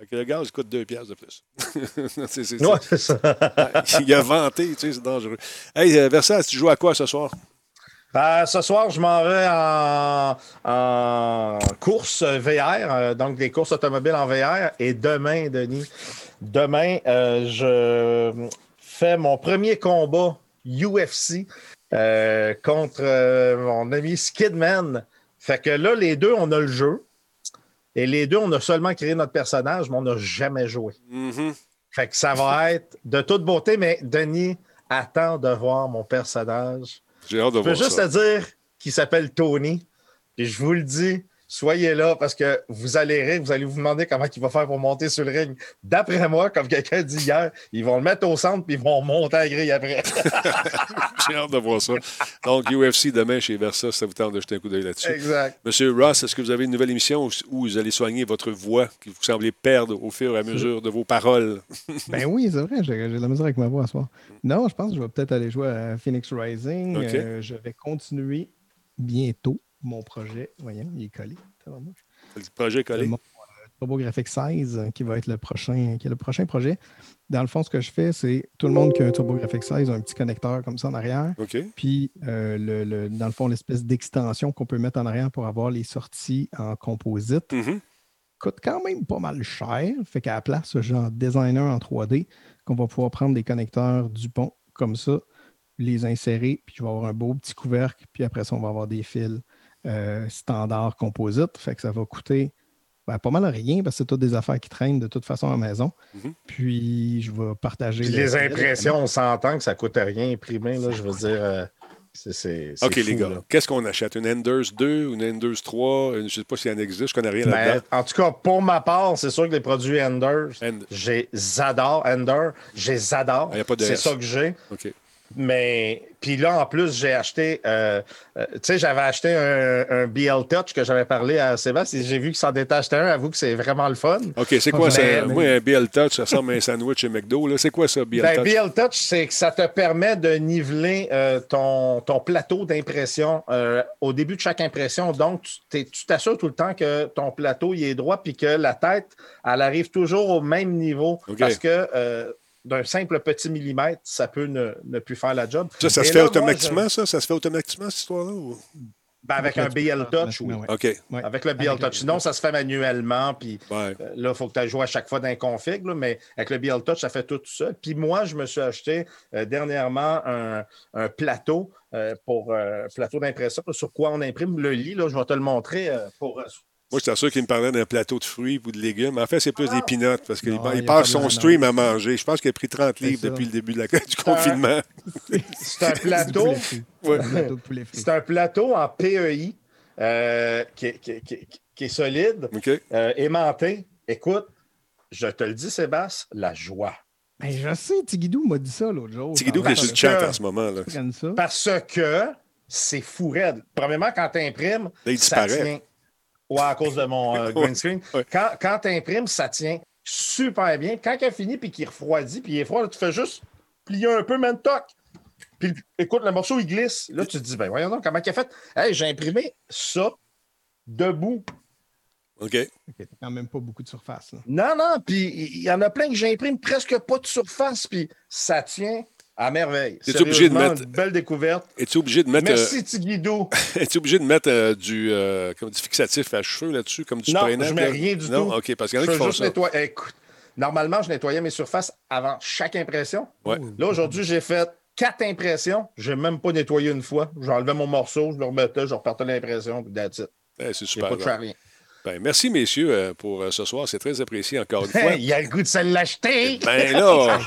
Fait que le gaz coûte 2 piastres de plus. [laughs] C'est- c'est- Ouais, c'est ça. [laughs] Il a vanté, tu sais, c'est dangereux. Hey, euh, Versailles, tu joues à quoi ce soir? Euh, ce soir, je m'en vais en, en course VR, euh, donc des courses automobiles en VR. Et demain, Denis, demain, euh, je fais mon premier combat UFC euh, contre mon ami Skidman. Fait que là, les deux, on a le jeu. Et les deux, on a seulement créé notre personnage, mais on n'a jamais joué. Mhm. Fait que ça va être de toute beauté, mais Denis, attends de voir mon personnage. J'ai hâte de Je juste ça. te dire qu'il s'appelle Tony. Et je vous le dis, soyez là parce que vous allez rire, vous allez vous demander comment il va faire pour monter sur le ring. D'après moi, comme quelqu'un dit hier, ils vont le mettre au centre puis ils vont monter à la grille après. [laughs] J'ai hâte de voir ça. Donc, UFC demain chez Versa, ça vous tente de jeter un coup d'œil là-dessus. exact. Monsieur Ross, est-ce que vous avez une nouvelle émission où- vous allez soigner votre voix que vous semblez perdre au fur et à mesure de vos paroles? [laughs] Ben oui, c'est vrai, j'ai de la mesure avec ma voix à soir. Non, je pense que je vais peut-être aller jouer à Phoenix Rising. OK. Euh, je vais continuer bientôt mon projet. Voyons, il est collé. Le projet collé? Mon, euh, TurboGrafx 16, euh, qui va être le prochain, qui est le prochain projet. Dans le fond, ce que je fais, c'est tout le monde qui a un TurboGrafx 16 a un petit connecteur comme ça en arrière. Puis, euh, le, le- dans le fond, l'espèce d'extension qu'on peut mettre en arrière pour avoir les sorties en composite Mhm. coûte quand même pas mal cher. Fait qu'à la place, ce genre designer en 3D, qu'on va pouvoir prendre des connecteurs Dupont comme ça, les insérer, puis je vais avoir un beau petit couvercle, puis après ça, on va avoir des fils euh, standard composite. Fait que ça va coûter ben, pas mal rien parce que c'est toutes des affaires qui traînent de toute façon à la maison. Mhm. Puis je vais partager. Puis les impressions, on s'entend que ça coûte rien imprimer. Là, je veux dire, euh, c'est- OK, les gars. Qu'est-ce qu'on achète? Une Enders 2 ou une Enders 3? Une- Je ne sais pas s'il y en existe. Je connais rien Ben, là-dedans. en tout cas, pour ma part, c'est sûr que les produits Enders, End- j'ai j'adore Ender, j'ai j'adore. Ah, C'est ça que j'ai. OK. Mais puis là, en plus, j'ai acheté, euh, euh, tu sais, j'avais acheté un, un BL Touch que j'avais parlé à Sébastien. J'ai vu qu'il s'en était acheté un. Avoue que c'est vraiment le fun. OK, c'est quoi Mais- ça? mais- Moi, un BL Touch, ça ressemble à un sandwich chez McDo. là. C'est quoi ça, BL Ben, Touch? BL Touch, c'est que ça te permet de niveler euh, ton, ton plateau d'impression euh, au début de chaque impression. Donc, tu t'es- tu t'assures tout le temps que ton plateau il est droit puis que la tête, elle arrive toujours au même niveau. OK. Parce que euh, d'un simple petit millimètre, ça peut ne, ne plus faire la job. Ça, ça se fait moi, automatiquement, ça? Ça se fait automatiquement, cette histoire-là? ou- Ben, avec un BL Touch, oui. Ouais. OK. Ouais. Avec le BL Avec Touch. Sinon, ça se fait manuellement. Puis Ouais. euh, là, il faut que tu ailles jouer à chaque fois dans config. là, mais avec le BL Touch, ça fait tout seul. Puis moi, je me suis acheté euh, dernièrement un, un plateau euh, pour euh, plateau d'impression sur quoi on imprime le lit. Là, je vais te le montrer euh, pour. Moi, j'étais sûr qu'il me parlait d'un plateau de fruits ou de légumes. En fait, c'est plus des peanuts parce qu'il passe pas son de stream à manger. Je pense qu'il a pris 30 C'est livres depuis le début de la, du confinement. [laughs] C'est un plateau. C'est un plateau en PEI euh, qui, est- qui est- qui est- qui est solide, euh, aimanté. Écoute, je te le dis, Sébastien, la joie. Ben, je sais, Tigidou m'a dit ça l'autre jour. Tigidou qui est sur le chat que- en ce moment. Là. Parce que c'est fou raide. Premièrement, quand tu imprimes, ça disparaît. tient. Ouais, à cause de mon euh, [laughs] green screen. Ouais. Quand, quand tu imprimes, ça tient super bien. Quand il a fini puis qu'il refroidit, puis il est froid, là, tu fais juste plier un peu, man, toc. Puis écoute, le morceau, il glisse. Là, tu te dis, ben voyons donc, comment il a fait? Hey, j'ai imprimé ça debout. OK. Ok, t'as quand même pas beaucoup de surface. là. Non, non, puis il y en a plein que j'imprime presque pas de surface, puis ça tient à merveille. Obligé de mettre- Une belle découverte. Es-tu obligé de mettre, euh, Merci, Tigidou. [laughs] es-tu obligé de mettre euh, du, euh, comme du fixatif à cheveux là-dessus, comme du Non, spray net, je mets là? rien du non? tout. OK, parce qu'il y en a qui font juste ça. nettoyer. Écoute, normalement, je nettoyais mes surfaces avant chaque impression. Ouais. Là, aujourd'hui, j'ai fait quatre impressions. Je n'ai même pas nettoyé une fois. J'enlevais mon morceau, je le remettais, je repartais l'impression, puis that's it. Eh, c'est super. pas de bon. rien. Ben, merci, messieurs, euh, pour euh, ce soir. C'est très apprécié encore une [laughs] fois. Il a le goût de se l'acheter. Ben là,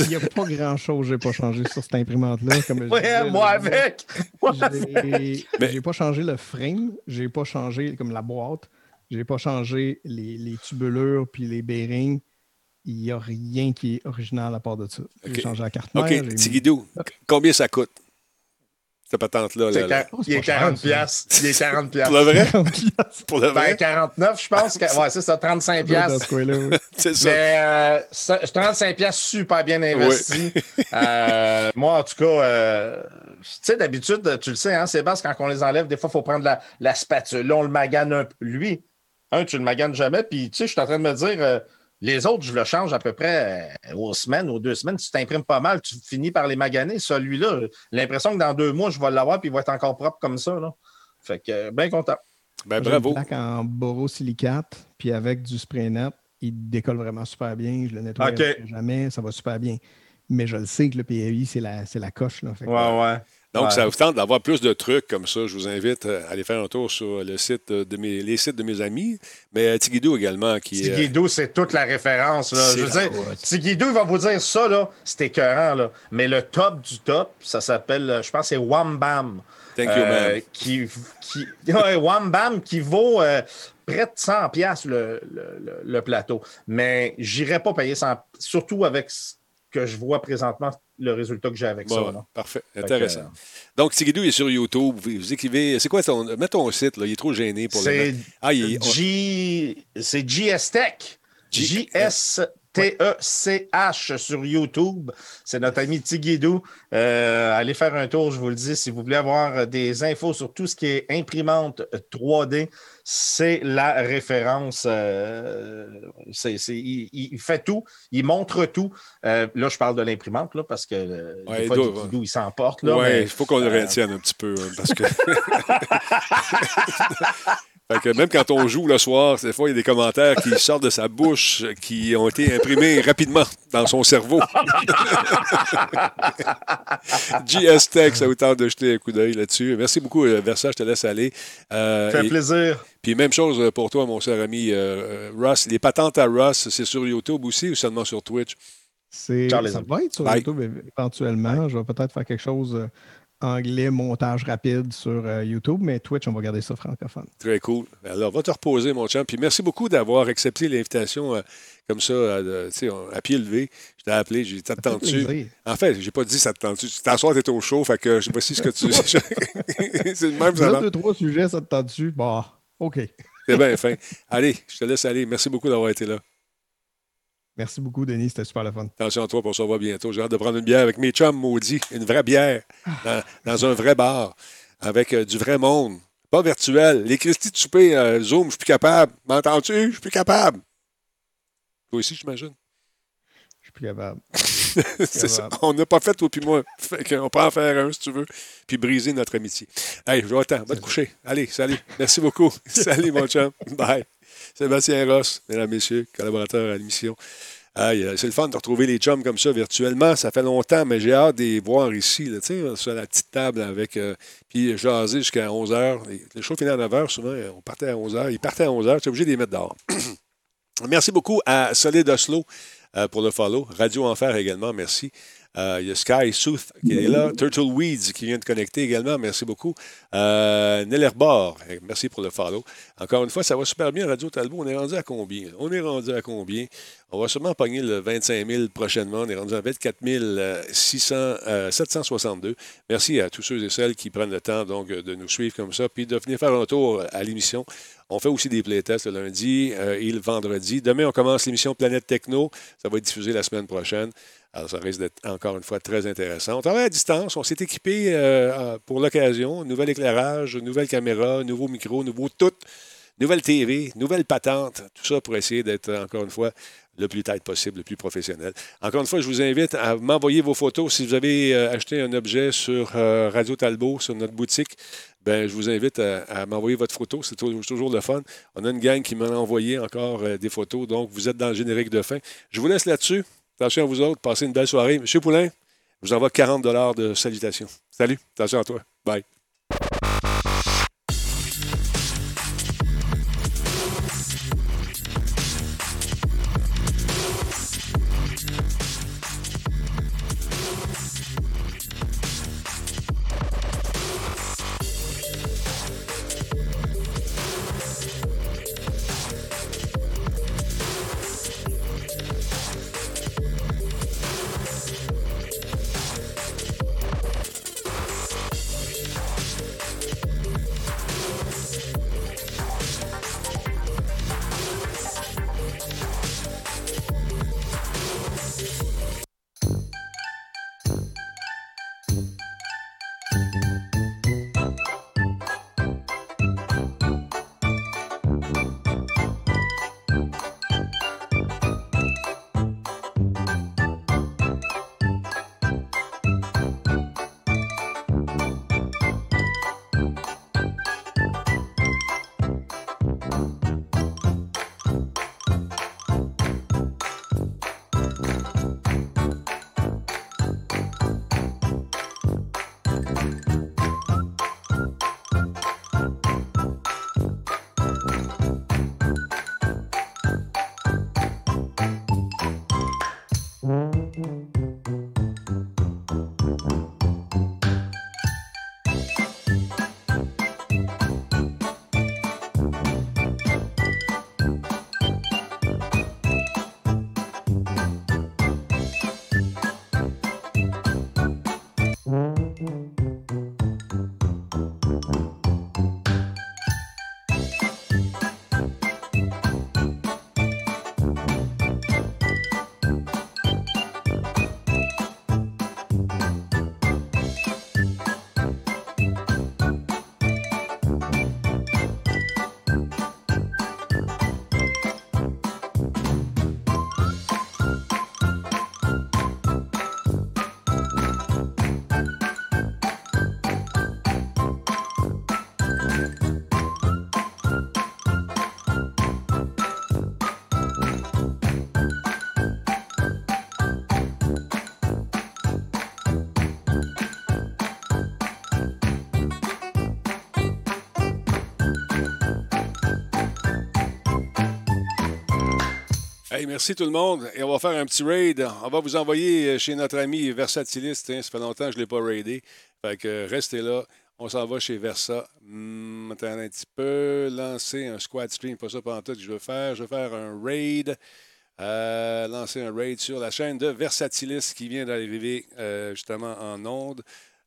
Il n'y a pas grand-chose que j'ai pas changé sur cette imprimante-là. Comme je Ouais, disais, moi là. avec. Moi avec. J'ai Mais- j'ai pas changé le frame, j'ai pas changé comme la boîte, j'ai pas changé les, les tubulures puis les bearings. Il n'y a rien qui est original à part de ça. J'ai changé la carte mère. OK, Tigidou, combien ça coûte, cette patente-là? Là, là? Oh, il est pas cher, 40 ça. piastres. Il est 40 [laughs] Pour le piastres. [laughs] vrai? Pour le Ben, vrai? 49, je pense. que- Ouais, c'est ça, 35 Dans piastres. [laughs] C'est ça. Mais euh, ça- 35 pièces super bien investi. Euh, moi, en tout cas, euh, tu sais, d'habitude, tu le sais, hein, Sébastien, quand on les enlève, des fois, il faut prendre la, la spatule. Là, on le magane un peu. Lui, un, tu le maganes jamais. Puis, tu sais, je suis en train de me dire, euh, les autres, je le change à peu près euh, aux semaines, aux deux semaines. Tu t'imprimes pas mal, tu finis par les maganer. Celui-là, j'ai l'impression que dans deux mois, je vais l'avoir, puis il va être encore propre comme ça. Là. Fait que, euh, bien content. Ben, bravo. une plaque en borosilicate, puis avec du spray net, il décolle vraiment super bien. Je le nettoie jamais, ça va super bien. Mais je le sais que le PAI, c'est la, c'est la coche. Là. Fait que- ouais. Donc, Ouais. ça vous tente d'avoir plus de trucs comme ça. Je vous invite euh, à aller faire un tour sur le site de mes, les sites de mes amis. Mais euh, Tigidou également, qui est. Tigidou, c'est toute la référence. Là. Je veux dire, va vous dire ça, là, c'est écœurant. Là. Mais le top du top, ça s'appelle, euh, je pense, c'est Wham Bam. Thank you, man. Euh, qui, qui, [laughs] ouais, Wham Bam qui vaut euh, près de 100 pièces le, le, le- le plateau. Mais j'irai pas payer 100, surtout avec que je vois présentement, le résultat que j'ai avec ça. là. parfait. Que, Intéressant. euh, Donc, Tigidou est sur YouTube. Vous, écrivez. C'est quoi ton. Mets ton site, là. Il est trop gêné pour le C'est. Ah, est- G... c'est JS Tech. G- J-S-T-E-C-H sur YouTube. C'est notre ami Tigidou. Euh, allez faire un tour, je vous le dis. Si vous voulez avoir des infos sur tout ce qui est imprimante 3D, c'est la référence. euh, c'est- c'est- il, il fait tout, il montre tout. Euh, là, je parle de l'imprimante, là, parce que euh, Ouais, des fois, il doit- Tigidou, il s'emporte. là, Ouais, mais- il faut qu'on le retienne un petit peu. hein, parce que. [laughs] [laughs] Fait que même quand on joue le soir, des fois, il y a des commentaires qui sortent de sa bouche qui ont été imprimés rapidement dans son cerveau. [laughs] GS Tech, ça vous tente de jeter un coup d'œil là-dessus. Merci beaucoup, euh, Versa, je te laisse aller. Euh, Ça fait et- plaisir. puis même chose pour toi, mon cher ami euh, euh, Russ. Les patentes à Russ, c'est sur YouTube aussi ou seulement sur Twitch? C'est, ça va être sur Bye. YouTube éventuellement. Je vais peut-être faire quelque chose euh, anglais, montage rapide sur euh, YouTube, mais Twitch, on va garder ça francophone. Très cool. Alors, va te reposer, mon champ. Puis merci beaucoup d'avoir accepté l'invitation euh, comme ça, euh, sais, à pied levé. Je t'ai appelé, j'ai dit, ça te fait tente-tu? plaisir. En fait, j'ai pas dit ça te tente-tu. T'asseoir, t'es au chaud, fait que je- voici ce que tu... [laughs] [laughs] c'est le même, deux, trois sujets, ça te tente dessus? Bah, OK. C'est bien fin. Allez, je te laisse aller. Merci beaucoup d'avoir été là. Merci beaucoup, Denis. C'était super le fun. Attention à toi, pour se revoir bientôt. J'ai hâte de prendre une bière avec mes chums maudits. Une vraie bière dans, dans un vrai bar avec euh, du vrai monde. Pas virtuel. Les Christy de souper, euh, Zoom, je suis plus capable. M'entends-tu? Je suis plus capable. Toi aussi, j'imagine. Je suis plus capable. [laughs] C'est ça. On n'a pas fait, toi puis moi. Fait qu'on peut en faire un, si tu veux, puis briser notre amitié. Hey, je vais attendre. Va te coucher. Allez, salut. Merci beaucoup. [laughs] salut, mon chum. Bye. Sébastien Ross, mesdames, messieurs, collaborateur à l'émission. Euh, c'est le fun de retrouver les chums comme ça virtuellement. Ça fait longtemps, mais j'ai hâte de les voir ici, là, tu sais, sur la petite table avec. euh, puis jaser jusqu'à 11h. Le show finit à 9h, souvent, euh, on partait à 11h. Ils partaient à 11h. J'étais obligé de les mettre dehors. [clears throat] Merci beaucoup à Solid Oslo euh, pour le follow. Radio Enfer également, merci. Euh, il y a Sky Sooth qui est là. Turtle Weeds qui vient de connecter également. Merci beaucoup. Euh, Nellerbor, eh, merci pour le follow. Encore une fois, ça va super bien, Radio Talbot. On est rendu à combien? On est rendu à combien? On va sûrement pogner le 25 000 prochainement. On est rendu à 24 600, euh, 762. Merci à tous ceux et celles qui prennent le temps donc, de nous suivre comme ça, puis de venir faire un tour à l'émission. On fait aussi des playtests le lundi euh, et le vendredi. Demain, on commence l'émission Planète Techno. Ça va être diffusé la semaine prochaine. Alors, ça risque d'être encore une fois très intéressant. On travaille à distance. On s'est équipé euh, pour l'occasion. Nouvel éclairage, nouvelle caméra, nouveau micro, nouveau tout, nouvelle TV, nouvelle patente. Tout ça pour essayer d'être encore une fois le plus tête possible, le plus professionnel. Encore une fois, je vous invite à m'envoyer vos photos. Si vous avez euh, acheté un objet sur euh, Radio Talbot, sur notre boutique, ben, je vous invite à, m'envoyer votre photo. C'est toujours, le fun. On a une gang qui m'a envoyé encore des photos. Donc, vous êtes dans le générique de fin. Je vous laisse là-dessus. Attention à vous autres. Passez une belle soirée. Monsieur Poulain, je vous envoie 40 de salutations. Salut. Attention à toi. Bye. Hey, merci tout le monde. Et on va faire un petit raid. On va vous envoyer chez notre ami Versatiliste. Hein. Ça fait longtemps que je ne l'ai pas raidé. Fait que restez là. On s'en va chez Versa. Hmm, un petit peu. Lancer un squad stream. Pas ça pendant tout que je veux faire. Je veux faire un raid. Euh, lancer un raid sur la chaîne de Versatilis qui vient d'arriver euh, justement en onde.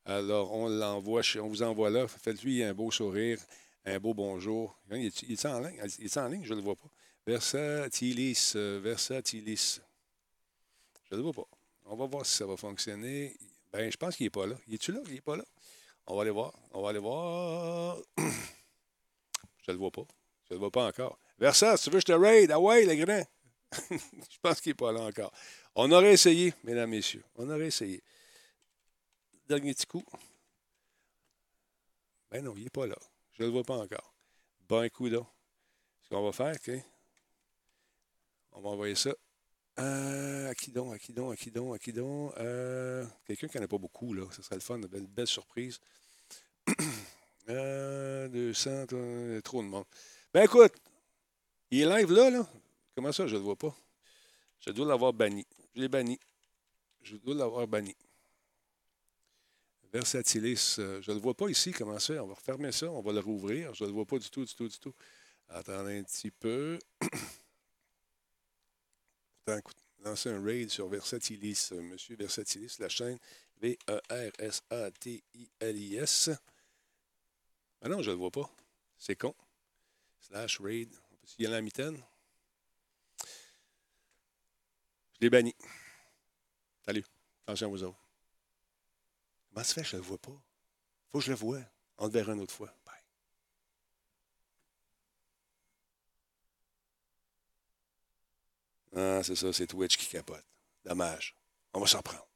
Alors, on l'envoie, on vous envoie là. Faites-lui un beau sourire, un beau bonjour. Il est, il est en ligne? Il est en ligne? Je ne le vois pas. Versatilis, euh, Versatilis. Je ne le vois pas. On va voir si ça va fonctionner. Ben, je pense qu'il n'est pas là. Il est-tu là? Il n'est pas là. On va aller voir. On va aller voir. [clears throat] je ne le vois pas. Je ne le vois pas encore. Versa, si tu veux, je te raid? Ah ouais, le [laughs] je pense qu'il n'est pas là encore. On aurait essayé, mesdames, messieurs. On aurait essayé. Dernier petit coup. Ben non, il n'est pas là. Je ne le vois pas encore. Bon coup là. Ce qu'on va faire, OK? On va envoyer ça. Euh, à qui donc, à qui donc, à qui donc, à qui donc? Euh, Quelqu'un qui n'en a pas beaucoup, là. Ce serait le fun, une belle, belle surprise. [clears throat] euh, 200, euh, trop de monde. Ben écoute, il est live là, là. Comment ça, je ne le vois pas? Je dois l'avoir banni. Je l'ai banni. je dois l'avoir banni. Versatilis, euh, je ne le vois pas ici. Comment ça? On va refermer ça, on va le rouvrir. Je ne le vois pas du tout, du tout, du tout. Attendez un petit peu. [clears throat] Écoute, lancer un raid sur Versatilis, euh, Monsieur Versatilis, la chaîne V-E-R-S-A-T-I-L-I-S. Ah non, je ne le vois pas. C'est con. Slash raid. On peut y aller à la mitaine? Je l'ai banni. Salut. Attention à vous autres. Comment ça fait que je ne le vois pas? faut que je le voie. On le verra une autre fois. Bye. Ah, c'est ça, c'est Twitch qui capote. Dommage. On va s'en prendre.